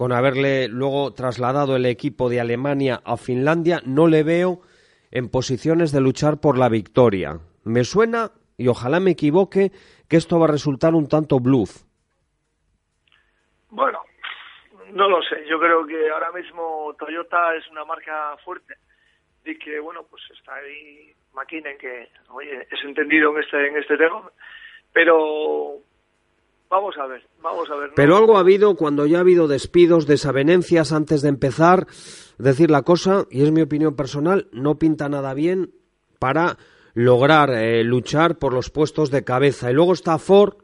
con haberle luego trasladado el equipo de Alemania a Finlandia, no le veo en posiciones de luchar por la victoria. Me suena, y ojalá me equivoque, que esto va a resultar un tanto bluff. Bueno, no lo sé. Yo creo que ahora mismo Toyota es una marca fuerte y que, bueno, pues está ahí McKinney, que, oye, es entendido en este, en este tema. Pero vamos a ver, vamos a ver. Pero algo ha habido cuando ya ha habido despidos, desavenencias antes de empezar. Decir la cosa, y es mi opinión personal, no pinta nada bien para lograr eh, luchar por los puestos de cabeza. Y luego está Ford,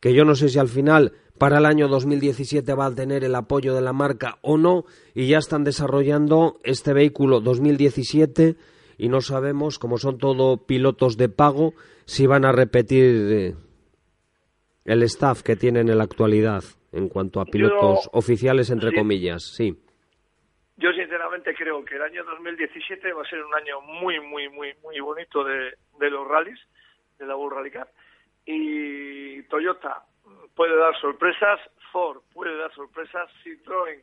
que yo no sé si al final para el año 2017 va a tener el apoyo de la marca o no, y ya están desarrollando este vehículo 2017 y no sabemos, como son todo pilotos de pago, si van a repetir eh, el staff que tienen en la actualidad en cuanto a pilotos Yo- oficiales, entre sí. comillas, sí. Yo sinceramente creo que el año 2017 va a ser un año muy, muy, muy, muy bonito de, de los rallies, de la World Rally Car. Y Toyota puede dar sorpresas, Ford puede dar sorpresas, Citroën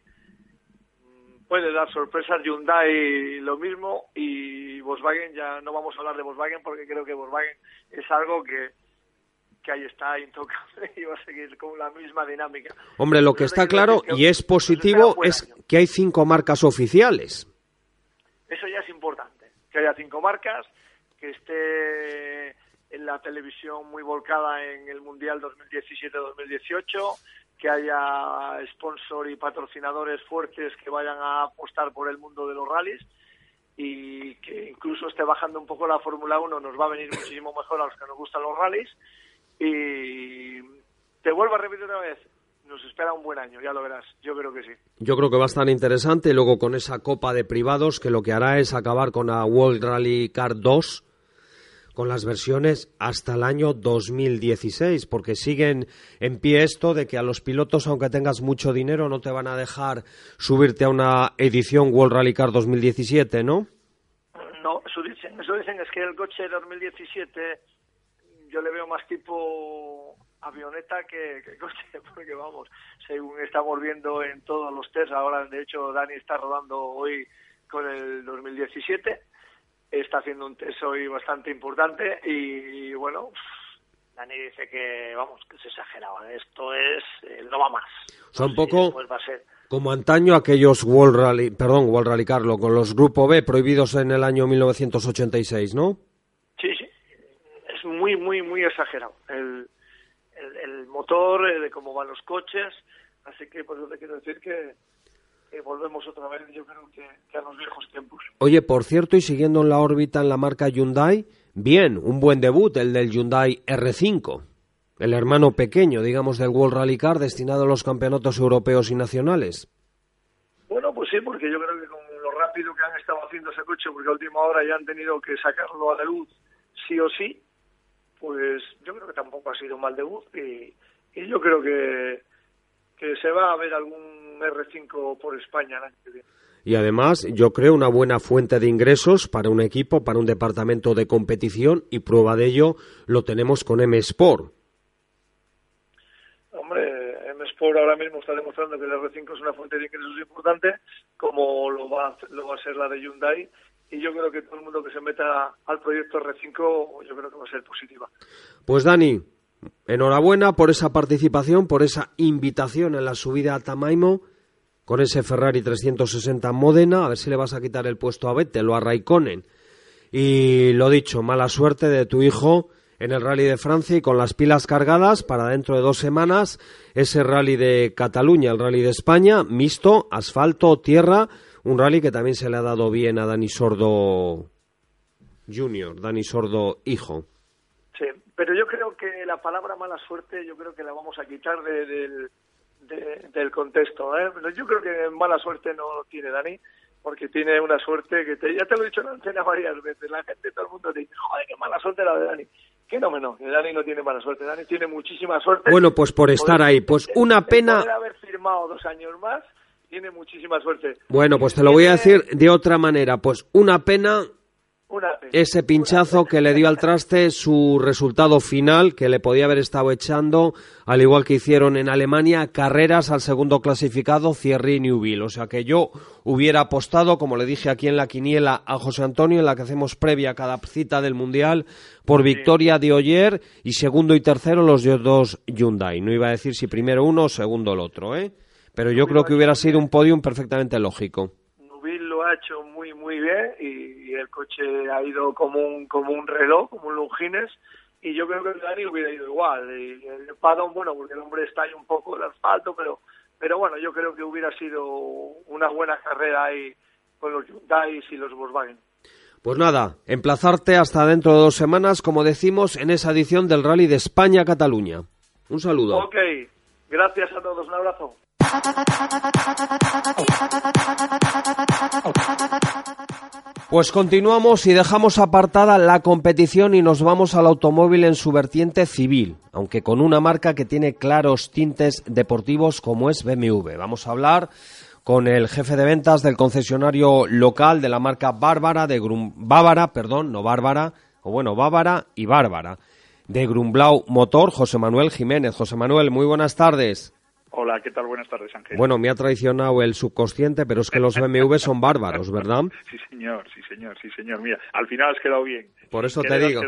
puede dar sorpresas. Hyundai lo mismo y Volkswagen ya no vamos a hablar de Volkswagen porque creo que Volkswagen es algo que que ahí está <laughs> intocable y va a seguir con la misma dinámica. Hombre, lo que está claro y es positivo es que hay cinco marcas oficiales. Eso ya es importante, que haya cinco marcas, que esté en la televisión muy volcada en el Mundial 2017-2018, que haya sponsor y patrocinadores fuertes que vayan a apostar por el mundo de los rallies y que incluso esté bajando un poco la Fórmula 1 nos va a venir muchísimo mejor a los que nos gustan los rallies y te vuelvo a repetir otra vez, nos espera un buen año, ya lo verás, yo creo que sí. Yo creo que va a estar interesante, luego con esa copa de privados que lo que hará es acabar con la World Rally Car 2 con las versiones hasta el año 2016, porque siguen en pie esto de que a los pilotos, aunque tengas mucho dinero, no te van a dejar subirte a una edición World Rally Car 2017, ¿no? No, eso dicen, eso dicen es que el coche 2017 yo le veo más tipo avioneta que, <laughs> coche, porque vamos, según estamos viendo en todos los test, ahora de hecho Dani está rodando hoy con el 2017, está haciendo un test hoy bastante importante y, bueno, Dani dice que, vamos, que se exageraba, esto es, eh, no va más. Son poco... Pues como antaño aquellos World Rally, perdón, World Rally Carlo, con los Grupo B prohibidos en el año 1986, ¿no? Muy, muy, muy exagerado. El, el, motor, eh, de cómo van los coches. Así que, pues, te quiero decir que, volvemos otra vez, yo creo que, a los viejos tiempos. Oye, por cierto, y siguiendo en la órbita en la marca Hyundai, bien, un buen debut, el del Hyundai R5. El hermano pequeño, digamos, del World Rally Car destinado a los campeonatos europeos y nacionales. Bueno, pues sí, porque yo creo que con lo rápido que han estado haciendo ese coche, porque a última hora ya han tenido que sacarlo a la luz sí o sí, pues yo creo que tampoco ha sido un mal debut y, yo creo que, que se va a ver algún R5 por España el año que viene. Y además, yo creo una buena fuente de ingresos para un equipo, para un departamento de competición, y prueba de ello lo tenemos con M Sport. Hombre, M Sport ahora mismo está demostrando que el R5 es una fuente de ingresos importante, como lo va, lo va a ser la de Hyundai, y yo creo que todo el mundo que se meta al proyecto R5 yo creo que va a ser positiva. Pues Dani, enhorabuena por esa participación, por esa invitación en la subida a Tamaimo con ese Ferrari 360 Modena, a ver si le vas a quitar el puesto a Vettel o a Raikkonen. Y lo dicho, mala suerte de tu hijo en el Rally de Francia y con las pilas cargadas para dentro de dos semanas ese Rally de Cataluña, el Rally de España, mixto, asfalto, tierra, un rally que también se le ha dado bien a Dani Sordo Junior, Dani Sordo hijo. Sí, pero yo creo que la palabra mala suerte, yo creo que la vamos a quitar del, del contexto. ¿eh? Yo creo que mala suerte no tiene Dani, porque tiene una suerte que te, ya te lo he dicho en la antena varias veces. La gente, todo el mundo te dice, joder, qué mala suerte la de Dani. Que no, menos, que Dani no tiene mala suerte. Dani tiene muchísima suerte. Bueno, pues por estar ahí, pues una pena. haber firmado dos años más tiene muchísima suerte. Bueno, pues te lo voy a decir de otra manera. Pues una pena, ese pinchazo que le dio al traste su resultado final, que le podía haber estado echando, al igual que hicieron en Alemania, carreras al segundo clasificado, Thierry Neuville. O sea que yo hubiera apostado, como le dije aquí en la quiniela a José Antonio, en la que hacemos previa a cada cita del Mundial, por victoria de Oyer y segundo y tercero los dos Hyundai. No iba a decir si primero uno o segundo el otro, ¿eh? Pero yo creo que hubiera sido un podium perfectamente lógico. Nubil lo ha hecho muy muy bien y, el coche ha ido como un como un reloj, como un Longines y yo creo que el Dani hubiera ido igual. Y el Padón, bueno, porque el hombre está ahí un poco de asfalto, pero pero bueno, yo creo que hubiera sido una buena carrera ahí con los Hyundai y los Volkswagen. Pues nada, emplazarte hasta dentro de dos semanas, como decimos, en esa edición del Rally de España-Cataluña. Un saludo. Ok, gracias a todos, un abrazo. Pues continuamos y dejamos apartada la competición y nos vamos al automóvil en su vertiente civil, aunque con una marca que tiene claros tintes deportivos como es BMW. Vamos a hablar con el jefe de ventas del concesionario local de la marca Bárbara de Grum perdón, no Bárbara, o bueno, Bávara y Bárbara, de Grumblau Motor, José Manuel Jiménez. José Manuel, muy buenas tardes. Hola, ¿qué tal? Buenas tardes, Ángel. Bueno, me ha traicionado el subconsciente, pero es que los BMW son bárbaros, ¿verdad? <laughs> Sí, señor, sí, señor, sí, señor. Mira, al final has quedado bien. Por eso te digo,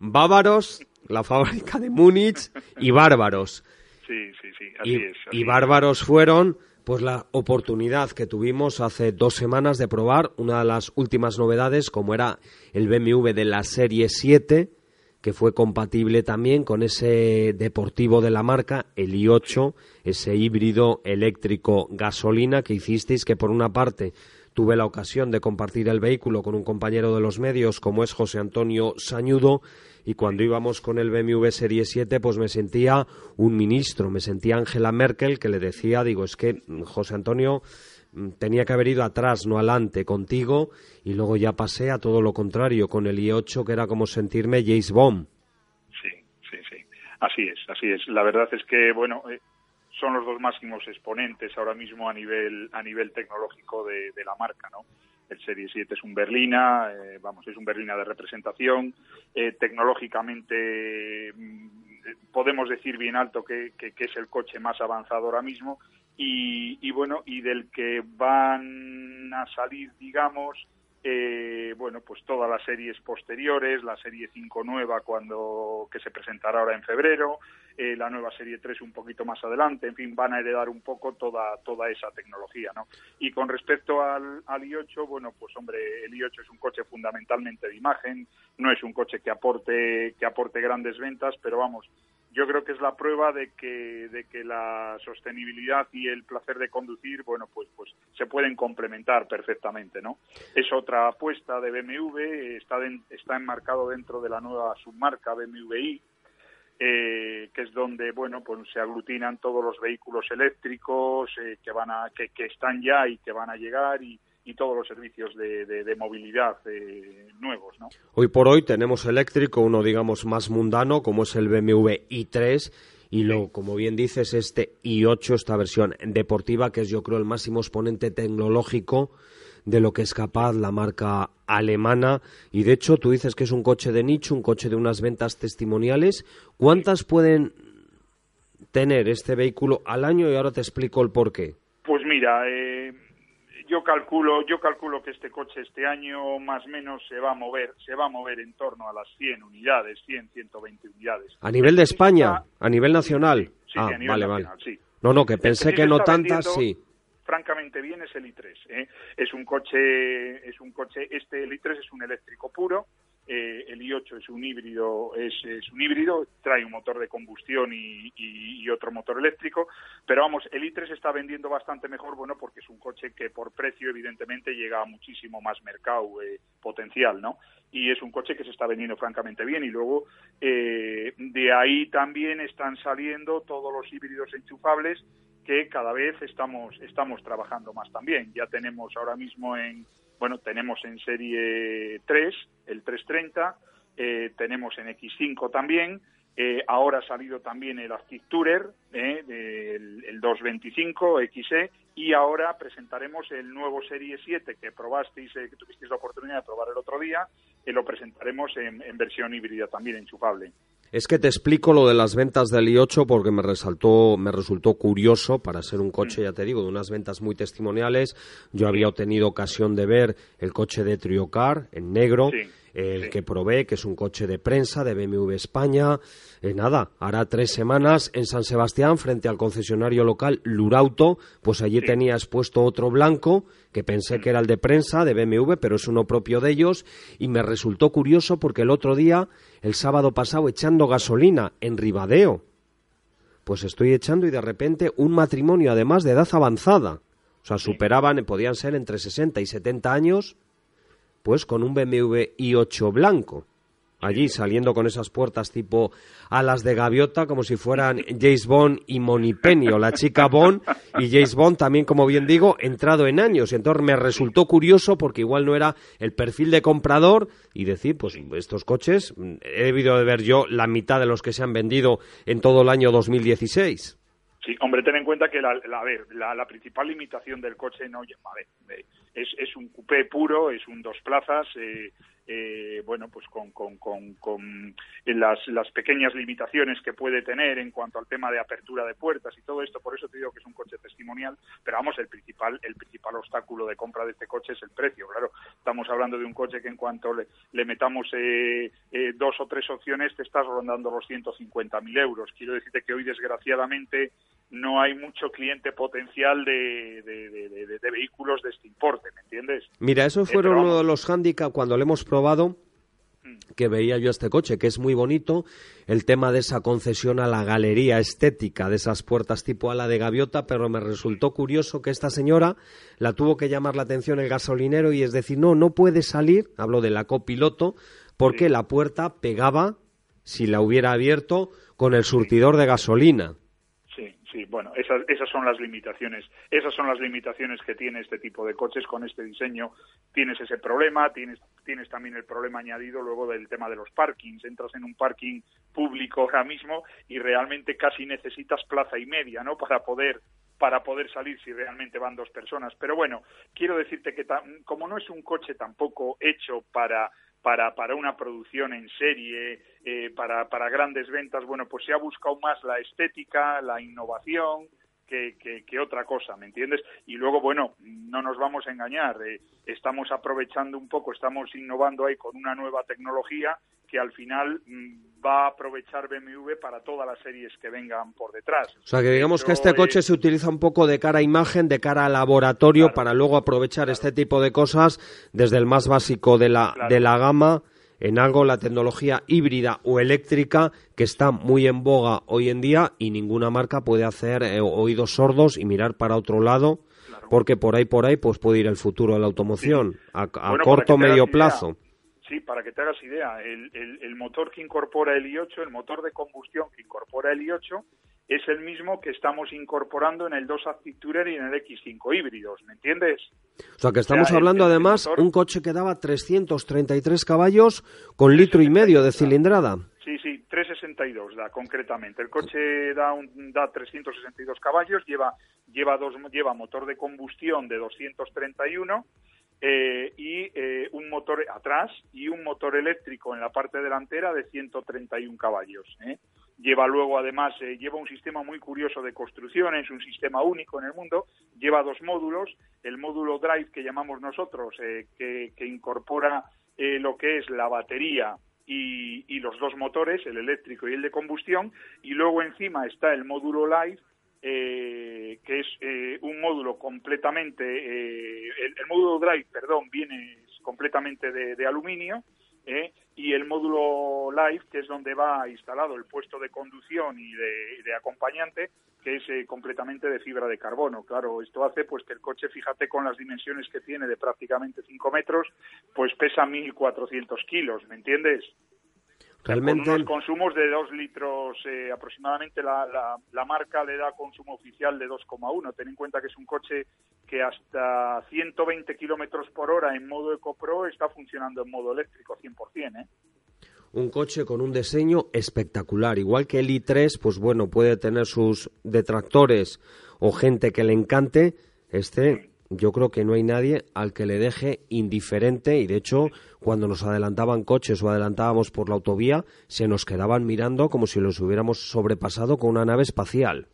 bávaros, la fábrica de Múnich, y bárbaros. Sí, sí, sí, así Y, es. así y es. bárbaros fueron pues la oportunidad que tuvimos hace dos semanas de probar una de las últimas novedades, como era el BMW de la serie 7, que fue compatible también con ese deportivo de la marca, el i8, ese híbrido eléctrico gasolina que hicisteis, que por una parte tuve la ocasión de compartir el vehículo con un compañero de los medios como es José Antonio Sañudo y cuando íbamos con el BMW Serie 7 pues me sentía un ministro, me sentía Angela Merkel que le decía, digo, es que José Antonio tenía que haber ido atrás, no adelante contigo y luego ya pasé a todo lo contrario con el i8 que era como sentirme James Bond. Sí, sí, sí. Así es, así es. La verdad es que, bueno, eh, son los dos máximos exponentes ahora mismo a nivel a nivel tecnológico de, la marca, ¿no? El Serie 7 es un berlina, eh, vamos, es un berlina de representación. Eh, tecnológicamente mm, podemos decir bien alto que, que- es el coche más avanzado ahora mismo y, y bueno, y del que van a salir, digamos, eh, bueno, pues todas las series posteriores, la serie 5 nueva cuando que se presentará ahora en febrero, eh, la nueva serie 3 un poquito más adelante, en fin, van a heredar un poco toda toda esa tecnología, ¿no? Y con respecto al, al i8, bueno, pues hombre, el i8 es un coche fundamentalmente de imagen, no es un coche que aporte que aporte grandes ventas, pero vamos, yo creo que es la prueba de que, de que la sostenibilidad y el placer de conducir, bueno, pues, pues se pueden complementar perfectamente, ¿no? Es otra apuesta de BMW, está, den- está enmarcado dentro de la nueva submarca BMW i, eh, que es donde, bueno, pues se aglutinan todos los vehículos eléctricos eh, que van a, que, que están ya y que van a llegar y, y todos los servicios de, de- de movilidad eh, nuevos, ¿no? Hoy por hoy tenemos eléctrico, uno digamos más mundano, como es el BMW i3, y lo, como bien dices, este i8, esta versión deportiva, que es yo creo el máximo exponente tecnológico de lo que es capaz la marca alemana. Y de hecho, tú dices que es un coche de nicho, un coche de unas ventas testimoniales. ¿Cuántas pueden tener este vehículo al año? Y ahora te explico el porqué. Pues mira, eh, yo calculo, yo calculo que este coche este año más o menos se va a mover, se va a mover en torno a las 100 unidades, 100, 120 unidades. ¿A nivel de España? ¿A nivel nacional? Sí, ah, a nivel vale, nacional, vale. sí. No, no, que El pensé que no tantas, sí. Francamente bien es el i3. ¿eh? Es un coche, es un coche. Este el i3 es un eléctrico puro. Eh, el i8 es un híbrido, es, un híbrido, trae un motor de combustión y otro motor eléctrico. Pero vamos, el i3 está vendiendo bastante mejor, bueno, porque es un coche que por precio evidentemente llega a muchísimo más mercado eh, potencial, ¿no? Y es un coche que se está vendiendo francamente bien. Y luego eh, de ahí también están saliendo todos los híbridos enchufables que cada vez estamos estamos trabajando más también. Ya tenemos ahora mismo en bueno, tenemos en serie 3 el 330, eh, tenemos en X5 también, eh, ahora ha salido también el Active Tourer, eh, del- el 225 XE, y ahora presentaremos el nuevo Serie 7 que probasteis, eh, que tuvisteis la oportunidad de probar el otro día, que lo presentaremos en, en versión híbrida también, enchufable. Es que te explico lo de las ventas del i8 porque me resaltó, me resultó curioso para ser un coche, ya te digo, de unas ventas muy testimoniales. Yo había tenido ocasión de ver el coche de Triocar en negro, el que probé, que es un coche de prensa de BMW España. Eh, nada, hará tres semanas en San Sebastián, frente al concesionario local Lurauto, pues allí tenía expuesto otro blanco que Mm. pensé que era el de prensa de BMW, pero es uno propio de ellos. Y me resultó curioso porque el otro día, el sábado pasado, echando gasolina en Ribadeo, pues estoy echando y de repente un matrimonio además de edad avanzada, o sea, superaban, podían ser entre 60 y 70 años, pues con un BMW i8 blanco. Allí saliendo con esas puertas tipo alas de gaviota, como si fueran <laughs> James Bond y Monipenny, o la chica Bond, y James Bond también, como bien digo, entrado en años. Y entonces me resultó curioso porque igual no era el perfil de comprador y decir, pues estos coches, mm, he debido de ver yo la mitad de los que se han vendido en todo el año 2016. Sí, hombre, ten en cuenta que la, la- ver, la, la principal limitación del coche no, a ver, es, es un coupé puro, es un dos plazas, eh, eh, bueno, pues con, con, con, con las, las, pequeñas limitaciones que puede tener en cuanto al tema de apertura de puertas y todo esto, por eso te digo que es un coche testimonial, pero vamos, el principal, el principal obstáculo de compra de este coche es el precio, claro, estamos hablando de un coche que en cuanto le, le metamos eh, eh, dos o tres opciones te estás rondando los 150.000 euros, quiero decirte que hoy desgraciadamente no hay mucho cliente potencial de, de, vehículos de este importe, ¿me entiendes? Mira, eso fueron uno de los hándicaps cuando le hemos probado que veía yo este coche, que es muy bonito, el tema de esa concesión a la galería estética de esas puertas tipo ala de gaviota, pero me resultó curioso que esta señora la tuvo que llamar la atención el gasolinero y es decir, no, no puede salir, hablo de la copiloto, porque la puerta pegaba, si la hubiera abierto, con el surtidor de gasolina. Sí, bueno, esas, esas son las limitaciones. Esas son las limitaciones que tiene este tipo de coches con este diseño. Tienes ese problema, tienes, tienes también el problema añadido luego del tema de los parkings. Entras en un parking público ahora mismo y realmente casi necesitas plaza y media, ¿no? Para poder para poder salir si realmente van dos personas. Pero bueno, quiero decirte que como no es un coche tampoco hecho para para, para una producción en serie, eh, para, para grandes ventas, bueno, pues se ha buscado más la estética, la innovación, que, que, otra cosa, ¿me entiendes? Y luego, bueno, no nos vamos a engañar, eh, estamos aprovechando un poco, estamos innovando ahí con una nueva tecnología que al final mm, va a aprovechar BMW para todas las series que vengan por detrás. O sea, que digamos que este coche se utiliza un poco de cara a imagen, de cara a laboratorio, para luego aprovechar este tipo de cosas desde el más básico de la, de la gama en algo la tecnología híbrida o eléctrica que está muy en boga hoy en día y ninguna marca puede hacer eh, oídos sordos y mirar para otro lado porque por ahí por ahí pues puede ir el futuro de la automoción a, corto o medio plazo. Sí, para que te hagas idea, el, el, motor que incorpora el i8, el motor de combustión que incorpora el i8, es el mismo que estamos incorporando en el 2 Active Tourer y en el X5 híbridos, ¿me entiendes? O sea, que estamos hablando además un coche que daba 333 caballos con litro y medio de cilindrada. Sí, sí, 362 da concretamente. El coche da, un, da 362 caballos, lleva, lleva, dos, lleva motor de combustión de 231 eh, y eh, un motor atrás y un motor eléctrico en la parte delantera de 131 caballos. ¿eh? Lleva luego, además, lleva un sistema muy curioso de construcción, es un sistema único en el mundo, lleva dos módulos, el módulo Drive que llamamos nosotros, que, incorpora lo que es la batería y, y, los dos motores, el eléctrico y el de combustión, y luego encima está el módulo Live, eh, que es eh, un módulo completamente, eh, el, módulo Drive, perdón, viene completamente de, aluminio, y el módulo Live, que es donde va instalado el puesto de conducción y de, acompañante, que es completamente de fibra de carbono. Claro, esto hace pues que el coche, fíjate con las dimensiones que tiene de prácticamente 5 metros, pues pesa 1.400 kilos, ¿me entiendes? Realmente... Con unos consumos de 2 litros eh, aproximadamente, la, la, marca le da consumo oficial de 2,1. Ten en cuenta que es un coche que hasta 120 kilómetros por hora en modo EcoPro está funcionando en modo eléctrico 100%. ¿eh? Un coche con un diseño espectacular. Igual que el i3, pues bueno, puede tener sus detractores o gente que le encante. Este yo creo que no hay nadie al que le deje indiferente y de hecho cuando nos adelantaban coches o adelantábamos por la autovía se nos quedaban mirando como si los hubiéramos sobrepasado con una nave espacial.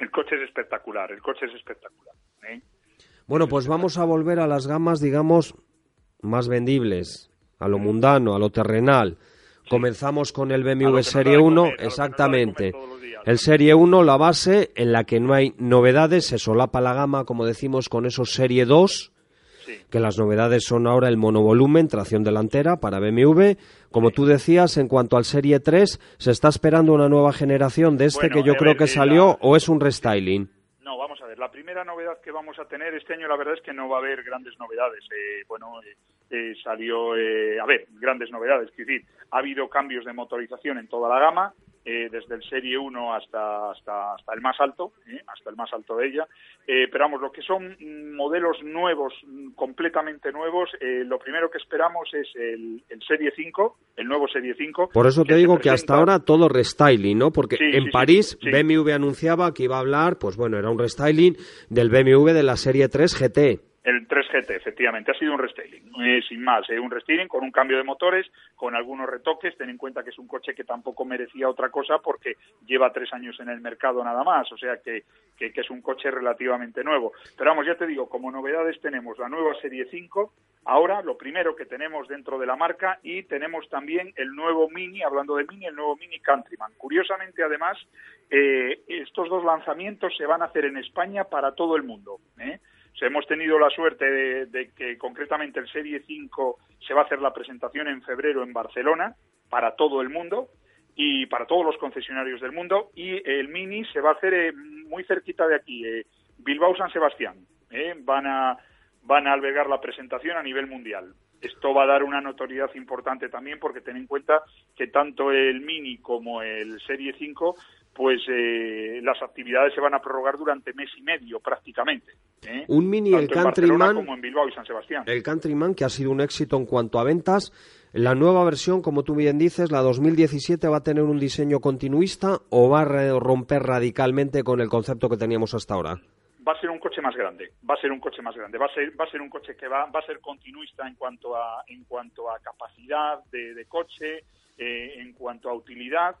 el coche es espectacular, el coche es espectacular. ¿eh? Bueno, pues vamos a volver a las gamas, digamos, más vendibles, a lo mundano, a lo terrenal. Comenzamos con el BMW Serie 1, exactamente. El Serie 1, la base en la que no hay novedades, se solapa la gama, como decimos, con esos Serie 2, que las novedades son ahora el monovolumen, tracción delantera para BMW. Como tú decías, en cuanto al Serie 3, ¿se está esperando una nueva generación de este que yo creo que eh, salió o es un restyling? No, vamos a ver, la primera novedad que vamos a tener este año, la verdad es que no va a haber grandes novedades. Eh, bueno, eh, salió, a ver, grandes novedades, es decir, ha habido cambios de motorización en toda la gama, eh, desde el Serie 1 hasta, hasta, hasta el más alto, ¿eh? hasta el más alto de ella. Eh, pero vamos, lo que son modelos nuevos, completamente nuevos, lo primero que esperamos es el, Serie 5, el nuevo Serie 5. Por eso te digo que hasta ahora todo restyling, ¿no? Porque en París BMW anunciaba que iba a hablar, pues bueno, era un restyling del BMW de la Serie 3 GT El 3GT, efectivamente, ha sido un restyling, eh, sin más, eh, un restyling con un cambio de motores, con algunos retoques, ten en cuenta que es un coche que tampoco merecía otra cosa porque lleva tres años en el mercado nada más, o sea que, que, es un coche relativamente nuevo. Pero vamos, ya te digo, como novedades tenemos la nueva Serie 5, ahora lo primero que tenemos dentro de la marca y tenemos también el nuevo Mini, hablando de Mini, el nuevo Mini Countryman. Curiosamente, además, eh, estos dos lanzamientos se van a hacer en España para todo el mundo. ¿eh? Hemos tenido la suerte de, que concretamente el Serie 5 se va a hacer la presentación en febrero en Barcelona para todo el mundo y para todos los concesionarios del mundo y el Mini se va a hacer eh, muy cerquita de aquí, eh, Bilbao San Sebastián. Eh, van a van a albergar la presentación a nivel mundial. Esto va a dar una notoriedad importante también porque ten en cuenta que tanto el Mini como el Serie 5 pues eh, las actividades se van a prorrogar durante mes y medio prácticamente. ¿eh? Un mini el Countryman como en Bilbao y San Sebastián. El Countryman que ha sido un éxito en cuanto a ventas. La nueva versión, como tú bien dices, la 2017 va a tener un diseño continuista o va a romper radicalmente con el concepto que teníamos hasta ahora. Va a ser un coche más grande, va a ser un coche más grande, va a ser, va a ser un coche que va, va a ser continuista en cuanto a, en cuanto a capacidad de, coche, eh, en cuanto a utilidad,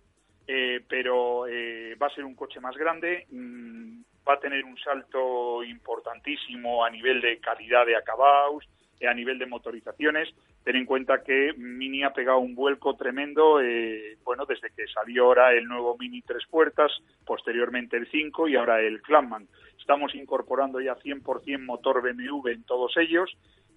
eh, pero eh, va a ser un coche más grande, mm, va a tener un salto importantísimo a nivel de calidad de acabados, a nivel de motorizaciones. Ten en cuenta que Mini ha pegado un vuelco tremendo, eh, bueno, desde que salió ahora el nuevo Mini tres puertas, posteriormente el 5 y ahora el Clanman. Estamos incorporando ya 100% motor BMW en todos ellos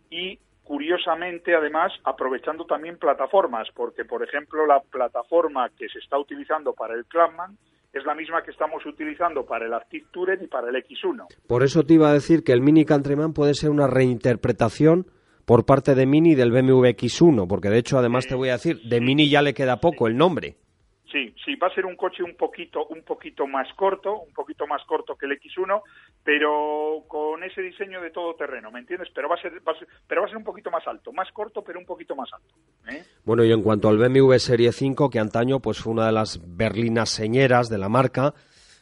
y curiosamente, además, aprovechando también plataformas, porque, por ejemplo, la plataforma que se está utilizando para el Clubman es la misma que estamos utilizando para el Active Tourer y para el X1. Por eso te iba a decir que el Mini Countryman puede ser una reinterpretación por parte de Mini del BMW X1, porque de hecho, además te voy a decir, de Mini ya le queda poco el nombre. Sí, sí, va a ser un coche un poquito, un poquito más corto, un poquito más corto que el X1, pero con ese diseño de todo terreno, ¿me entiendes? Pero va a ser, pero va a ser un poquito más alto, más corto, pero un poquito más alto. ¿eh? Bueno, y en cuanto al BMW Serie 5, que antaño pues fue una de las berlinas señeras de la marca,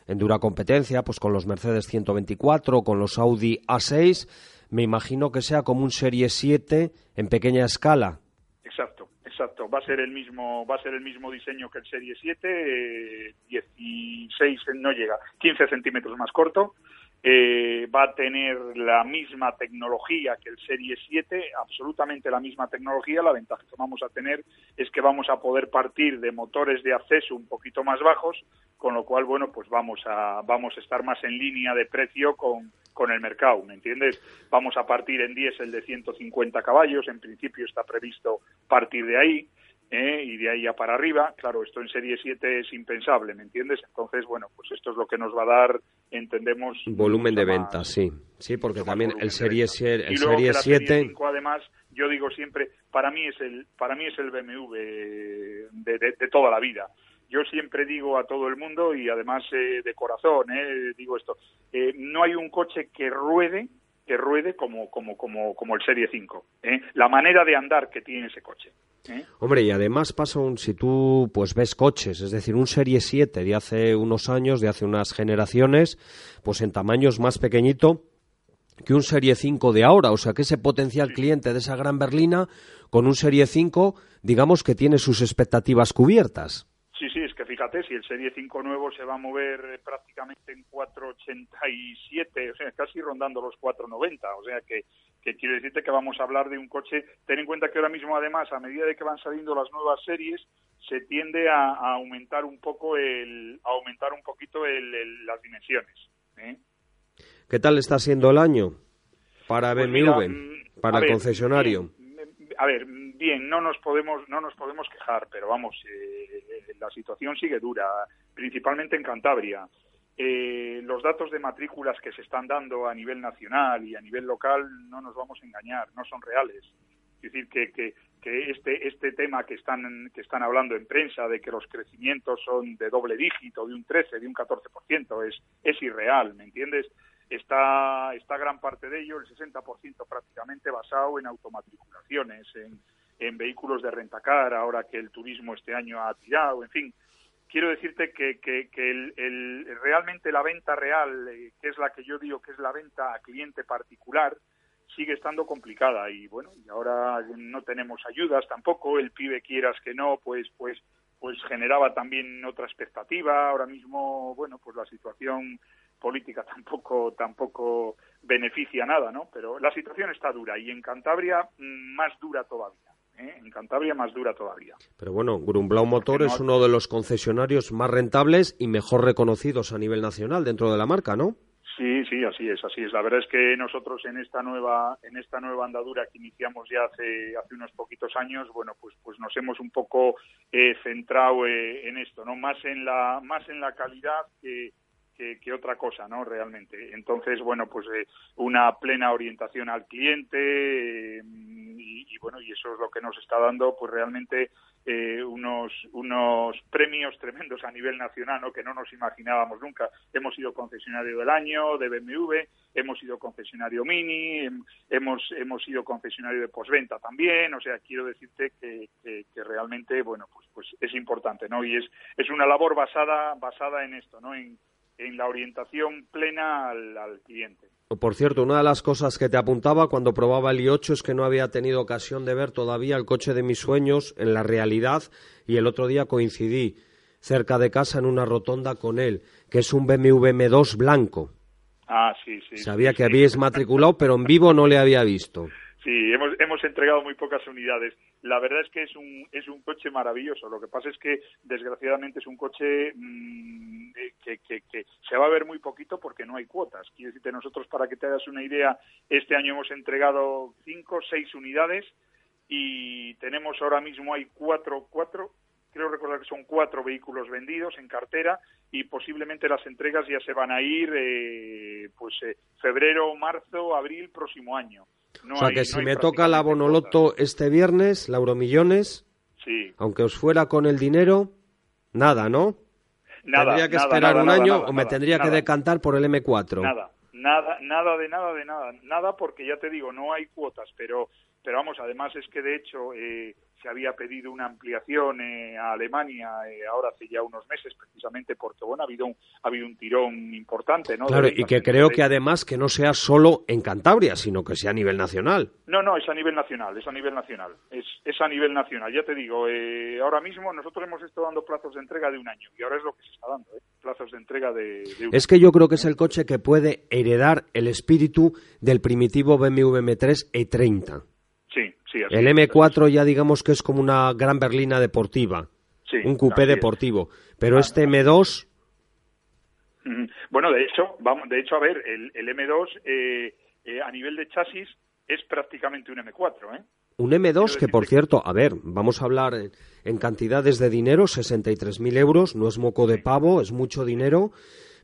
en dura competencia, pues con los Mercedes 124, con los Audi A6, me imagino que sea como un Serie 7 en pequeña escala. Exacto. Exacto, va a ser el mismo, va a ser el mismo diseño que el Serie 7, 16 eh, no llega, 15 centímetros más corto, eh, va a tener la misma tecnología que el Serie 7, absolutamente la misma tecnología. La ventaja que vamos a tener es que vamos a poder partir de motores de acceso un poquito más bajos, con lo cual, bueno, pues vamos a, vamos a estar más en línea de precio con, con el mercado, ¿me entiendes? Vamos a partir en diésel de 150 caballos, en principio está previsto partir de ahí. ¿eh? y de ahí ya para arriba. Claro, esto en Serie 7 es impensable, ¿me entiendes? Entonces, bueno, pues esto es lo que nos va a dar, entendemos... Volumen de ventas, sí. Sí, porque también el Serie, el serie 7... además, yo digo siempre, para mí es el, para mí es el BMW de, toda la vida yo siempre digo a todo el mundo y además eh, de corazón eh, digo esto eh, no hay un coche que ruede que ruede como como como como el Serie 5 ¿eh? la manera de andar que tiene ese coche ¿eh? Hombre, y además pasa un, si tú pues ves coches, es decir, un Serie 7 de hace unos años, de hace unas generaciones, pues en tamaños más pequeñito que un Serie 5 de ahora, o sea que ese potencial cliente de esa gran berlina con un Serie 5, digamos que tiene sus expectativas cubiertas. Sí, sí, es que fíjate, si el Serie 5 nuevo se va a mover eh, prácticamente en 4,87, o sea, casi rondando los 4,90, o sea que, que quiere decirte que vamos a hablar de un coche, ten en cuenta que ahora mismo además, a medida de que van saliendo las nuevas series, se tiende a, aumentar un poco el, a aumentar un poquito el, las dimensiones. ¿eh? ¿Qué tal está siendo el año para pues BMW, mm, para el concesionario? a ver, bien, no nos podemos, no nos podemos quejar, pero vamos, eh, la situación sigue dura, principalmente en Cantabria. Eh, los datos de matrículas que se están dando a nivel nacional y a nivel local no nos vamos a engañar, no son reales. Es decir, que, que, que este, este tema que están, que están hablando en prensa de que los crecimientos son de doble dígito, de un 13, de un 14%, es, es irreal, ¿me entiendes? Está, está gran parte de ello, el 60% prácticamente basado en automatriculaciones, en, en vehículos de rentacar, ahora que el turismo este año ha tirado, en fin. Quiero decirte que, que, el, realmente la venta real, eh, que es la que yo digo que es la venta a cliente particular, sigue estando complicada y bueno, y ahora no tenemos ayudas tampoco, el pibe quieras que no, pues pues pues generaba también otra expectativa, ahora mismo, bueno, pues la situación política tampoco tampoco beneficia nada, ¿no? Pero la situación está dura y en Cantabria mm, más dura todavía. ¿Eh? En Cantabria más dura todavía. Pero bueno, Grumblau Motor es uno de los concesionarios más rentables y mejor reconocidos a nivel nacional dentro de la marca, ¿no? Sí, sí, así es, así es. La verdad es que nosotros en esta nueva en esta nueva andadura que iniciamos ya hace hace unos poquitos años, bueno, pues pues nos hemos un poco eh, centrado eh, en esto, no más en la más en la calidad que que, otra cosa, ¿no? Realmente. Entonces, bueno, pues eh, una plena orientación al cliente y, bueno, y eso es lo que nos está dando, pues realmente eh, unos unos premios tremendos a nivel nacional, ¿no? Que no nos imaginábamos nunca. Hemos sido concesionario del año de BMW, hemos sido concesionario Mini, hemos hemos sido concesionario de posventa también. O sea, quiero decirte que, que, que realmente, bueno, pues pues es importante, ¿no? Y es es una labor basada basada en esto, ¿no? En en la orientación plena al, cliente. Por cierto, una de las cosas que te apuntaba cuando probaba el i8 es que no había tenido ocasión de ver todavía el coche de mis sueños en la realidad y el otro día coincidí cerca de casa en una rotonda con él, que es un BMW M2 blanco. Ah, sí, sí. Sabía que habíais matriculado, pero en vivo no le había visto. Sí, hemos, hemos entregado muy pocas unidades. La verdad es que es un, es un coche maravilloso. Lo que pasa es que, desgraciadamente, es un coche mm, que, que, se va a ver muy poquito porque no hay cuotas. Quiero decirte, nosotros, para que te hagas una idea, este año hemos entregado cinco, seis unidades y tenemos ahora mismo hay cuatro, cuatro, creo recordar que son cuatro vehículos vendidos en cartera y posiblemente las entregas ya se van a ir eh, pues eh, febrero, marzo, abril próximo año o sea que si me toca la Bonoloto este viernes, la Euromillones, sí. aunque os fuera con el dinero, nada, ¿no? Nada, ¿Tendría que esperar un año o me tendría que decantar por el M4? Nada, nada, nada de nada de nada. Nada porque ya te digo, no hay cuotas, pero, pero vamos, además es que de hecho... Eh, se había pedido una ampliación eh, a Alemania eh, ahora hace ya unos meses precisamente porque bueno ha habido un, ha habido un tirón importante no claro y que creo que además que no sea solo en Cantabria sino que sea a nivel nacional. No no es a nivel nacional es a nivel nacional es, es a nivel nacional. Ya te digo eh, ahora mismo nosotros hemos estado dando plazos de entrega de un año y ahora es lo que se está dando plazos de entrega de, de un es que yo creo que es el coche que puede heredar el espíritu del primitivo BMW M3 E30 el M4 ya digamos que es como una gran berlina deportiva, un coupé deportivo, pero este M2 bueno, de hecho, vamos, de hecho, a ver, el, M2 eh, eh, a nivel de chasis es prácticamente un M4, ¿eh? Un M2 que, por cierto, a ver, vamos a hablar en, cantidades de dinero, 63.000 euros, no es moco de pavo, es mucho dinero,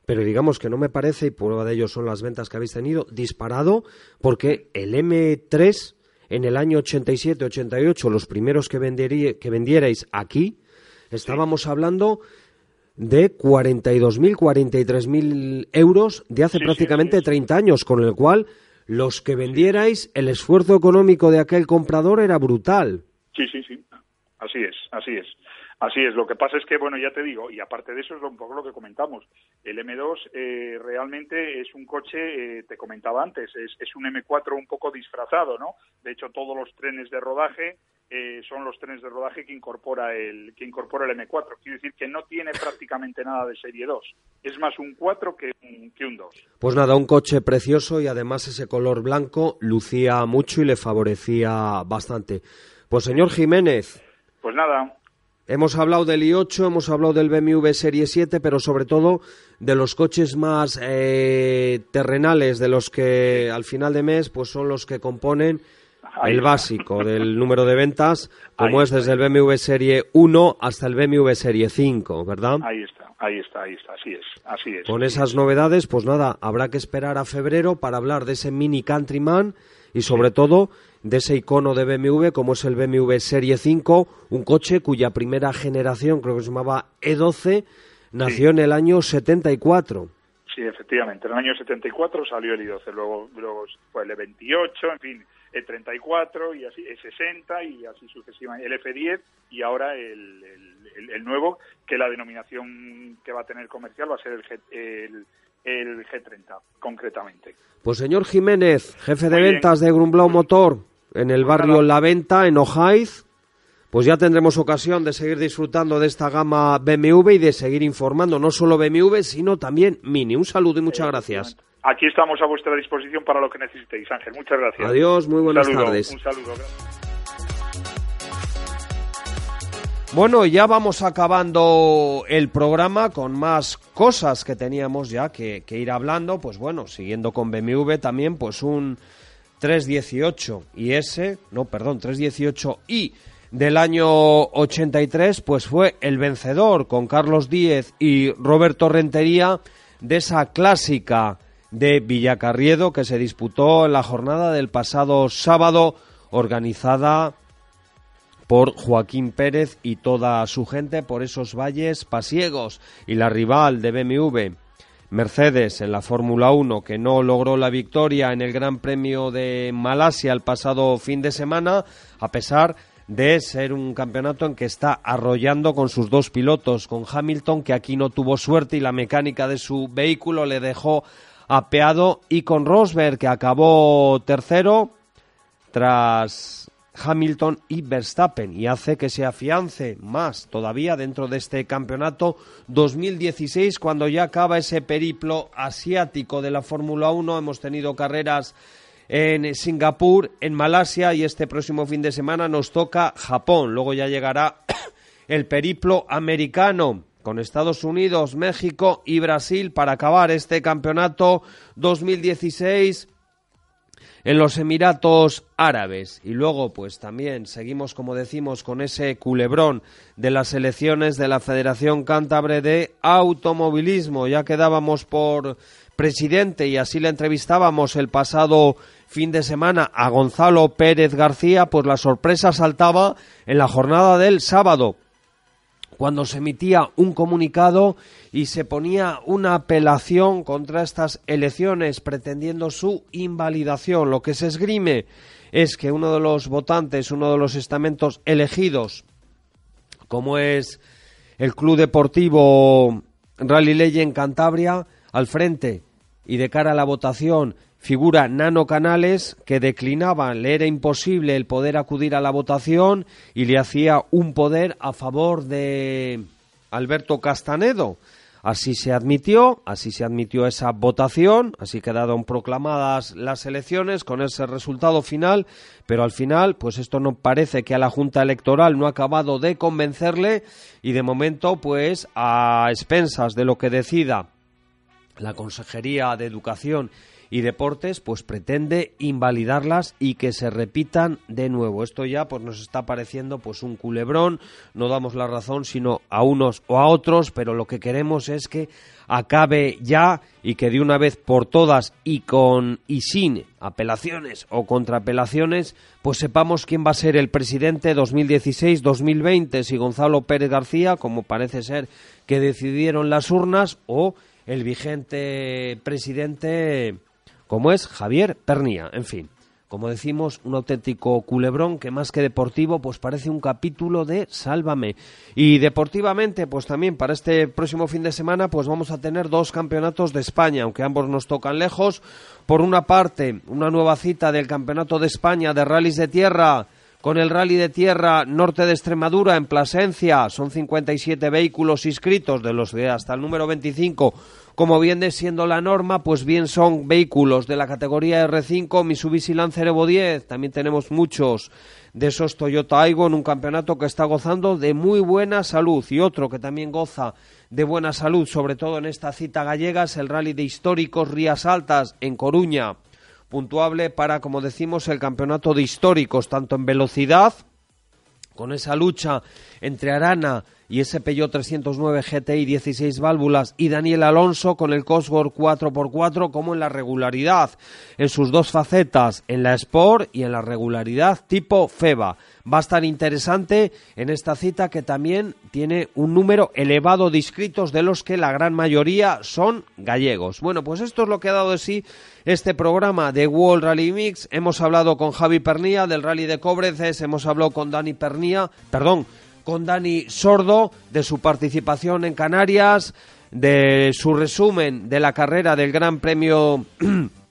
pero digamos que no me parece, y prueba de ello son las ventas que habéis tenido, disparado, porque el M3 en el año 87-88, los primeros que, que vendierais aquí, estábamos hablando de 42.000, 43.000 euros de hace prácticamente 30 años, con el cual los que vendierais, el esfuerzo económico de aquel comprador era brutal. Sí, sí, sí. Así es, así es. Así es, lo que pasa es que, bueno, ya te digo, y aparte de eso es un poco lo que comentamos, el M2 eh, realmente es un coche, eh, te comentaba antes, es, es, un M4 un poco disfrazado, ¿no? De hecho, todos los trenes de rodaje eh, son los trenes de rodaje que incorpora el que incorpora el M4. Quiero decir que no tiene prácticamente nada de serie 2. Es más un 4 que un, que un 2. Pues nada, un coche precioso y además ese color blanco lucía mucho y le favorecía bastante. Pues señor Jiménez. Pues nada, Hemos hablado del i8, hemos hablado del BMW Serie 7, pero sobre todo de los coches más eh, terrenales, de los que al final de mes pues son los que componen el básico del número de ventas, <laughs> como es desde el BMW Serie 1 hasta el BMW Serie 5, ¿verdad? Ahí está, ahí está, ahí está, así es, así es. Con esas novedades, pues nada, habrá que esperar a febrero para hablar de ese Mini Countryman y sobre todo de ese icono de BMW como es el BMW Serie 5, un coche cuya primera generación, creo que se llamaba E12, nació en el año 74. Sí, efectivamente, en el año 74 salió el i12, luego, luego fue el E28, en fin, el 34 y así, el 60 y así sucesivamente, el F10 y ahora el, el, el, nuevo, que la denominación que va a tener comercial va a ser el, el el G30, concretamente. Pues señor Jiménez, jefe de ventas de Grumblau Motor en el barrio La Venta, en Ojaiz, pues ya tendremos ocasión de seguir disfrutando de esta gama BMW y de seguir informando no solo BMW, sino también Mini. Un saludo y muchas gracias. Aquí estamos a vuestra disposición para lo que necesitéis, Ángel. Muchas gracias. Adiós, muy buenas un saludo, tardes. Un saludo. Bueno, ya vamos acabando el programa con más cosas que teníamos ya que, que ir hablando. Pues bueno, siguiendo con BMW también, pues un 318 y ese, no, perdón, 318i del año 83, pues fue el vencedor con Carlos Díez y Roberto Rentería de esa clásica de Villacarriedo que se disputó en la jornada del pasado sábado organizada por Joaquín Pérez y toda su gente por esos valles pasiegos y la rival de BMW Mercedes en la Fórmula 1 que no logró la victoria en el Gran Premio de Malasia el pasado fin de semana a pesar de ser un campeonato en que está arrollando con sus dos pilotos, con Hamilton que aquí no tuvo suerte y la mecánica de su vehículo le dejó apeado y con Rosberg que acabó tercero tras Hamilton y Verstappen y hace que se afiance más todavía dentro de este campeonato 2016 cuando ya acaba ese periplo asiático de la Fórmula 1 hemos tenido carreras en Singapur, en Malasia y este próximo fin de semana nos toca Japón. Luego ya llegará <coughs> el periplo americano con Estados Unidos, México y Brasil para acabar este campeonato 2016 en los Emiratos Árabes. Y luego, pues también seguimos, como decimos, con ese culebrón de las elecciones de la Federación Cántabre de Automovilismo. Ya quedábamos por presidente y así le entrevistábamos el pasado fin de semana a Gonzalo Pérez García, pues la sorpresa saltaba en la jornada del sábado cuando se emitía un comunicado y se ponía una apelación contra estas elecciones pretendiendo su invalidación. Lo que se esgrime es que uno de los votantes, uno de los estamentos elegidos, como es el Club Deportivo Rally Ley en Cantabria, al frente y de cara a la votación figura Nano Canales que declinaba, le era imposible el poder acudir a la votación y le hacía un poder a favor de Alberto Castanedo. Así se admitió, así se admitió esa votación, así quedaron proclamadas las elecciones con ese resultado final, pero al final, pues esto no parece que a la Junta Electoral no ha acabado de convencerle y de momento, pues a expensas de lo que decida la Consejería de Educación y Deportes pues pretende invalidarlas y que se repitan de nuevo. Esto ya pues nos está pareciendo pues un culebrón, no damos la razón sino a unos o a otros, pero lo que queremos es que acabe ya y que de una vez por todas y con y sin apelaciones o contraapelaciones, pues sepamos quién va a ser el presidente 2016-2020, si Gonzalo Pérez García, como parece ser que decidieron las urnas, o el vigente presidente como es Javier Pernía. En fin, como decimos, un auténtico culebrón que más que deportivo, pues parece un capítulo de Sálvame. Y deportivamente, pues también para este próximo fin de semana, pues vamos a tener dos campeonatos de España, aunque ambos nos tocan lejos. Por una parte, una nueva cita del Campeonato de España de rallies de tierra con el Rally de Tierra Norte de Extremadura en Plasencia. Son 57 vehículos inscritos, de los de hasta el número 25 como viene siendo la norma, pues bien son vehículos de la categoría R5, Mitsubishi Lancer Evo 10, también tenemos muchos de esos Toyota Aygo en un campeonato que está gozando de muy buena salud. Y otro que también goza de buena salud, sobre todo en esta cita gallega, es el Rally de Históricos Rías Altas en Coruña, puntuable para, como decimos, el campeonato de históricos, tanto en velocidad, con esa lucha entre Arana y ese Peugeot 309 GTI 16 válvulas y Daniel Alonso con el Cosworth 4x4 como en la regularidad en sus dos facetas, en la Sport y en la regularidad tipo FEBA. Va a estar interesante en esta cita que también tiene un número elevado de inscritos de los que la gran mayoría son gallegos. Bueno, pues esto es lo que ha dado de sí este programa de World Rally Mix. Hemos hablado con Javi Pernía del Rally de Cobreces, hemos hablado con Dani Pernía, perdón, con Dani Sordo de su participación en Canarias, de su resumen de la carrera del Gran Premio <clears throat>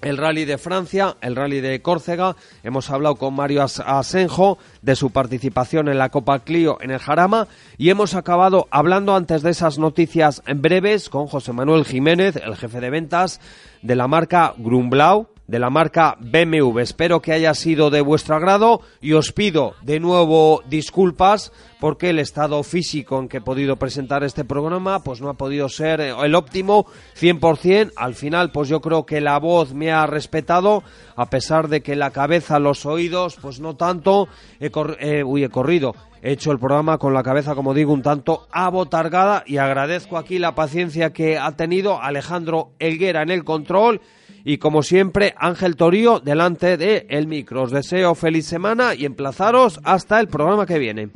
el Rally de Francia, el Rally de Córcega. Hemos hablado con Mario Asenjo de su participación en la Copa Clio en el Jarama y hemos acabado hablando antes de esas noticias breves con José Manuel Jiménez, el jefe de ventas de la marca Grumblau, de la marca BMW. Espero que haya sido de vuestro agrado y os pido de nuevo disculpas porque el estado físico en que he podido presentar este programa pues no ha podido ser el óptimo 100%. Al final pues yo creo que la voz me ha respetado a pesar de que la cabeza, los oídos pues no tanto. He, eh, he corrido. He hecho el programa con la cabeza, como digo, un tanto abotargada y agradezco aquí la paciencia que ha tenido Alejandro Elguera en el control y como siempre Ángel Torío delante de el micro. Os deseo feliz semana y emplazaros hasta el programa que viene.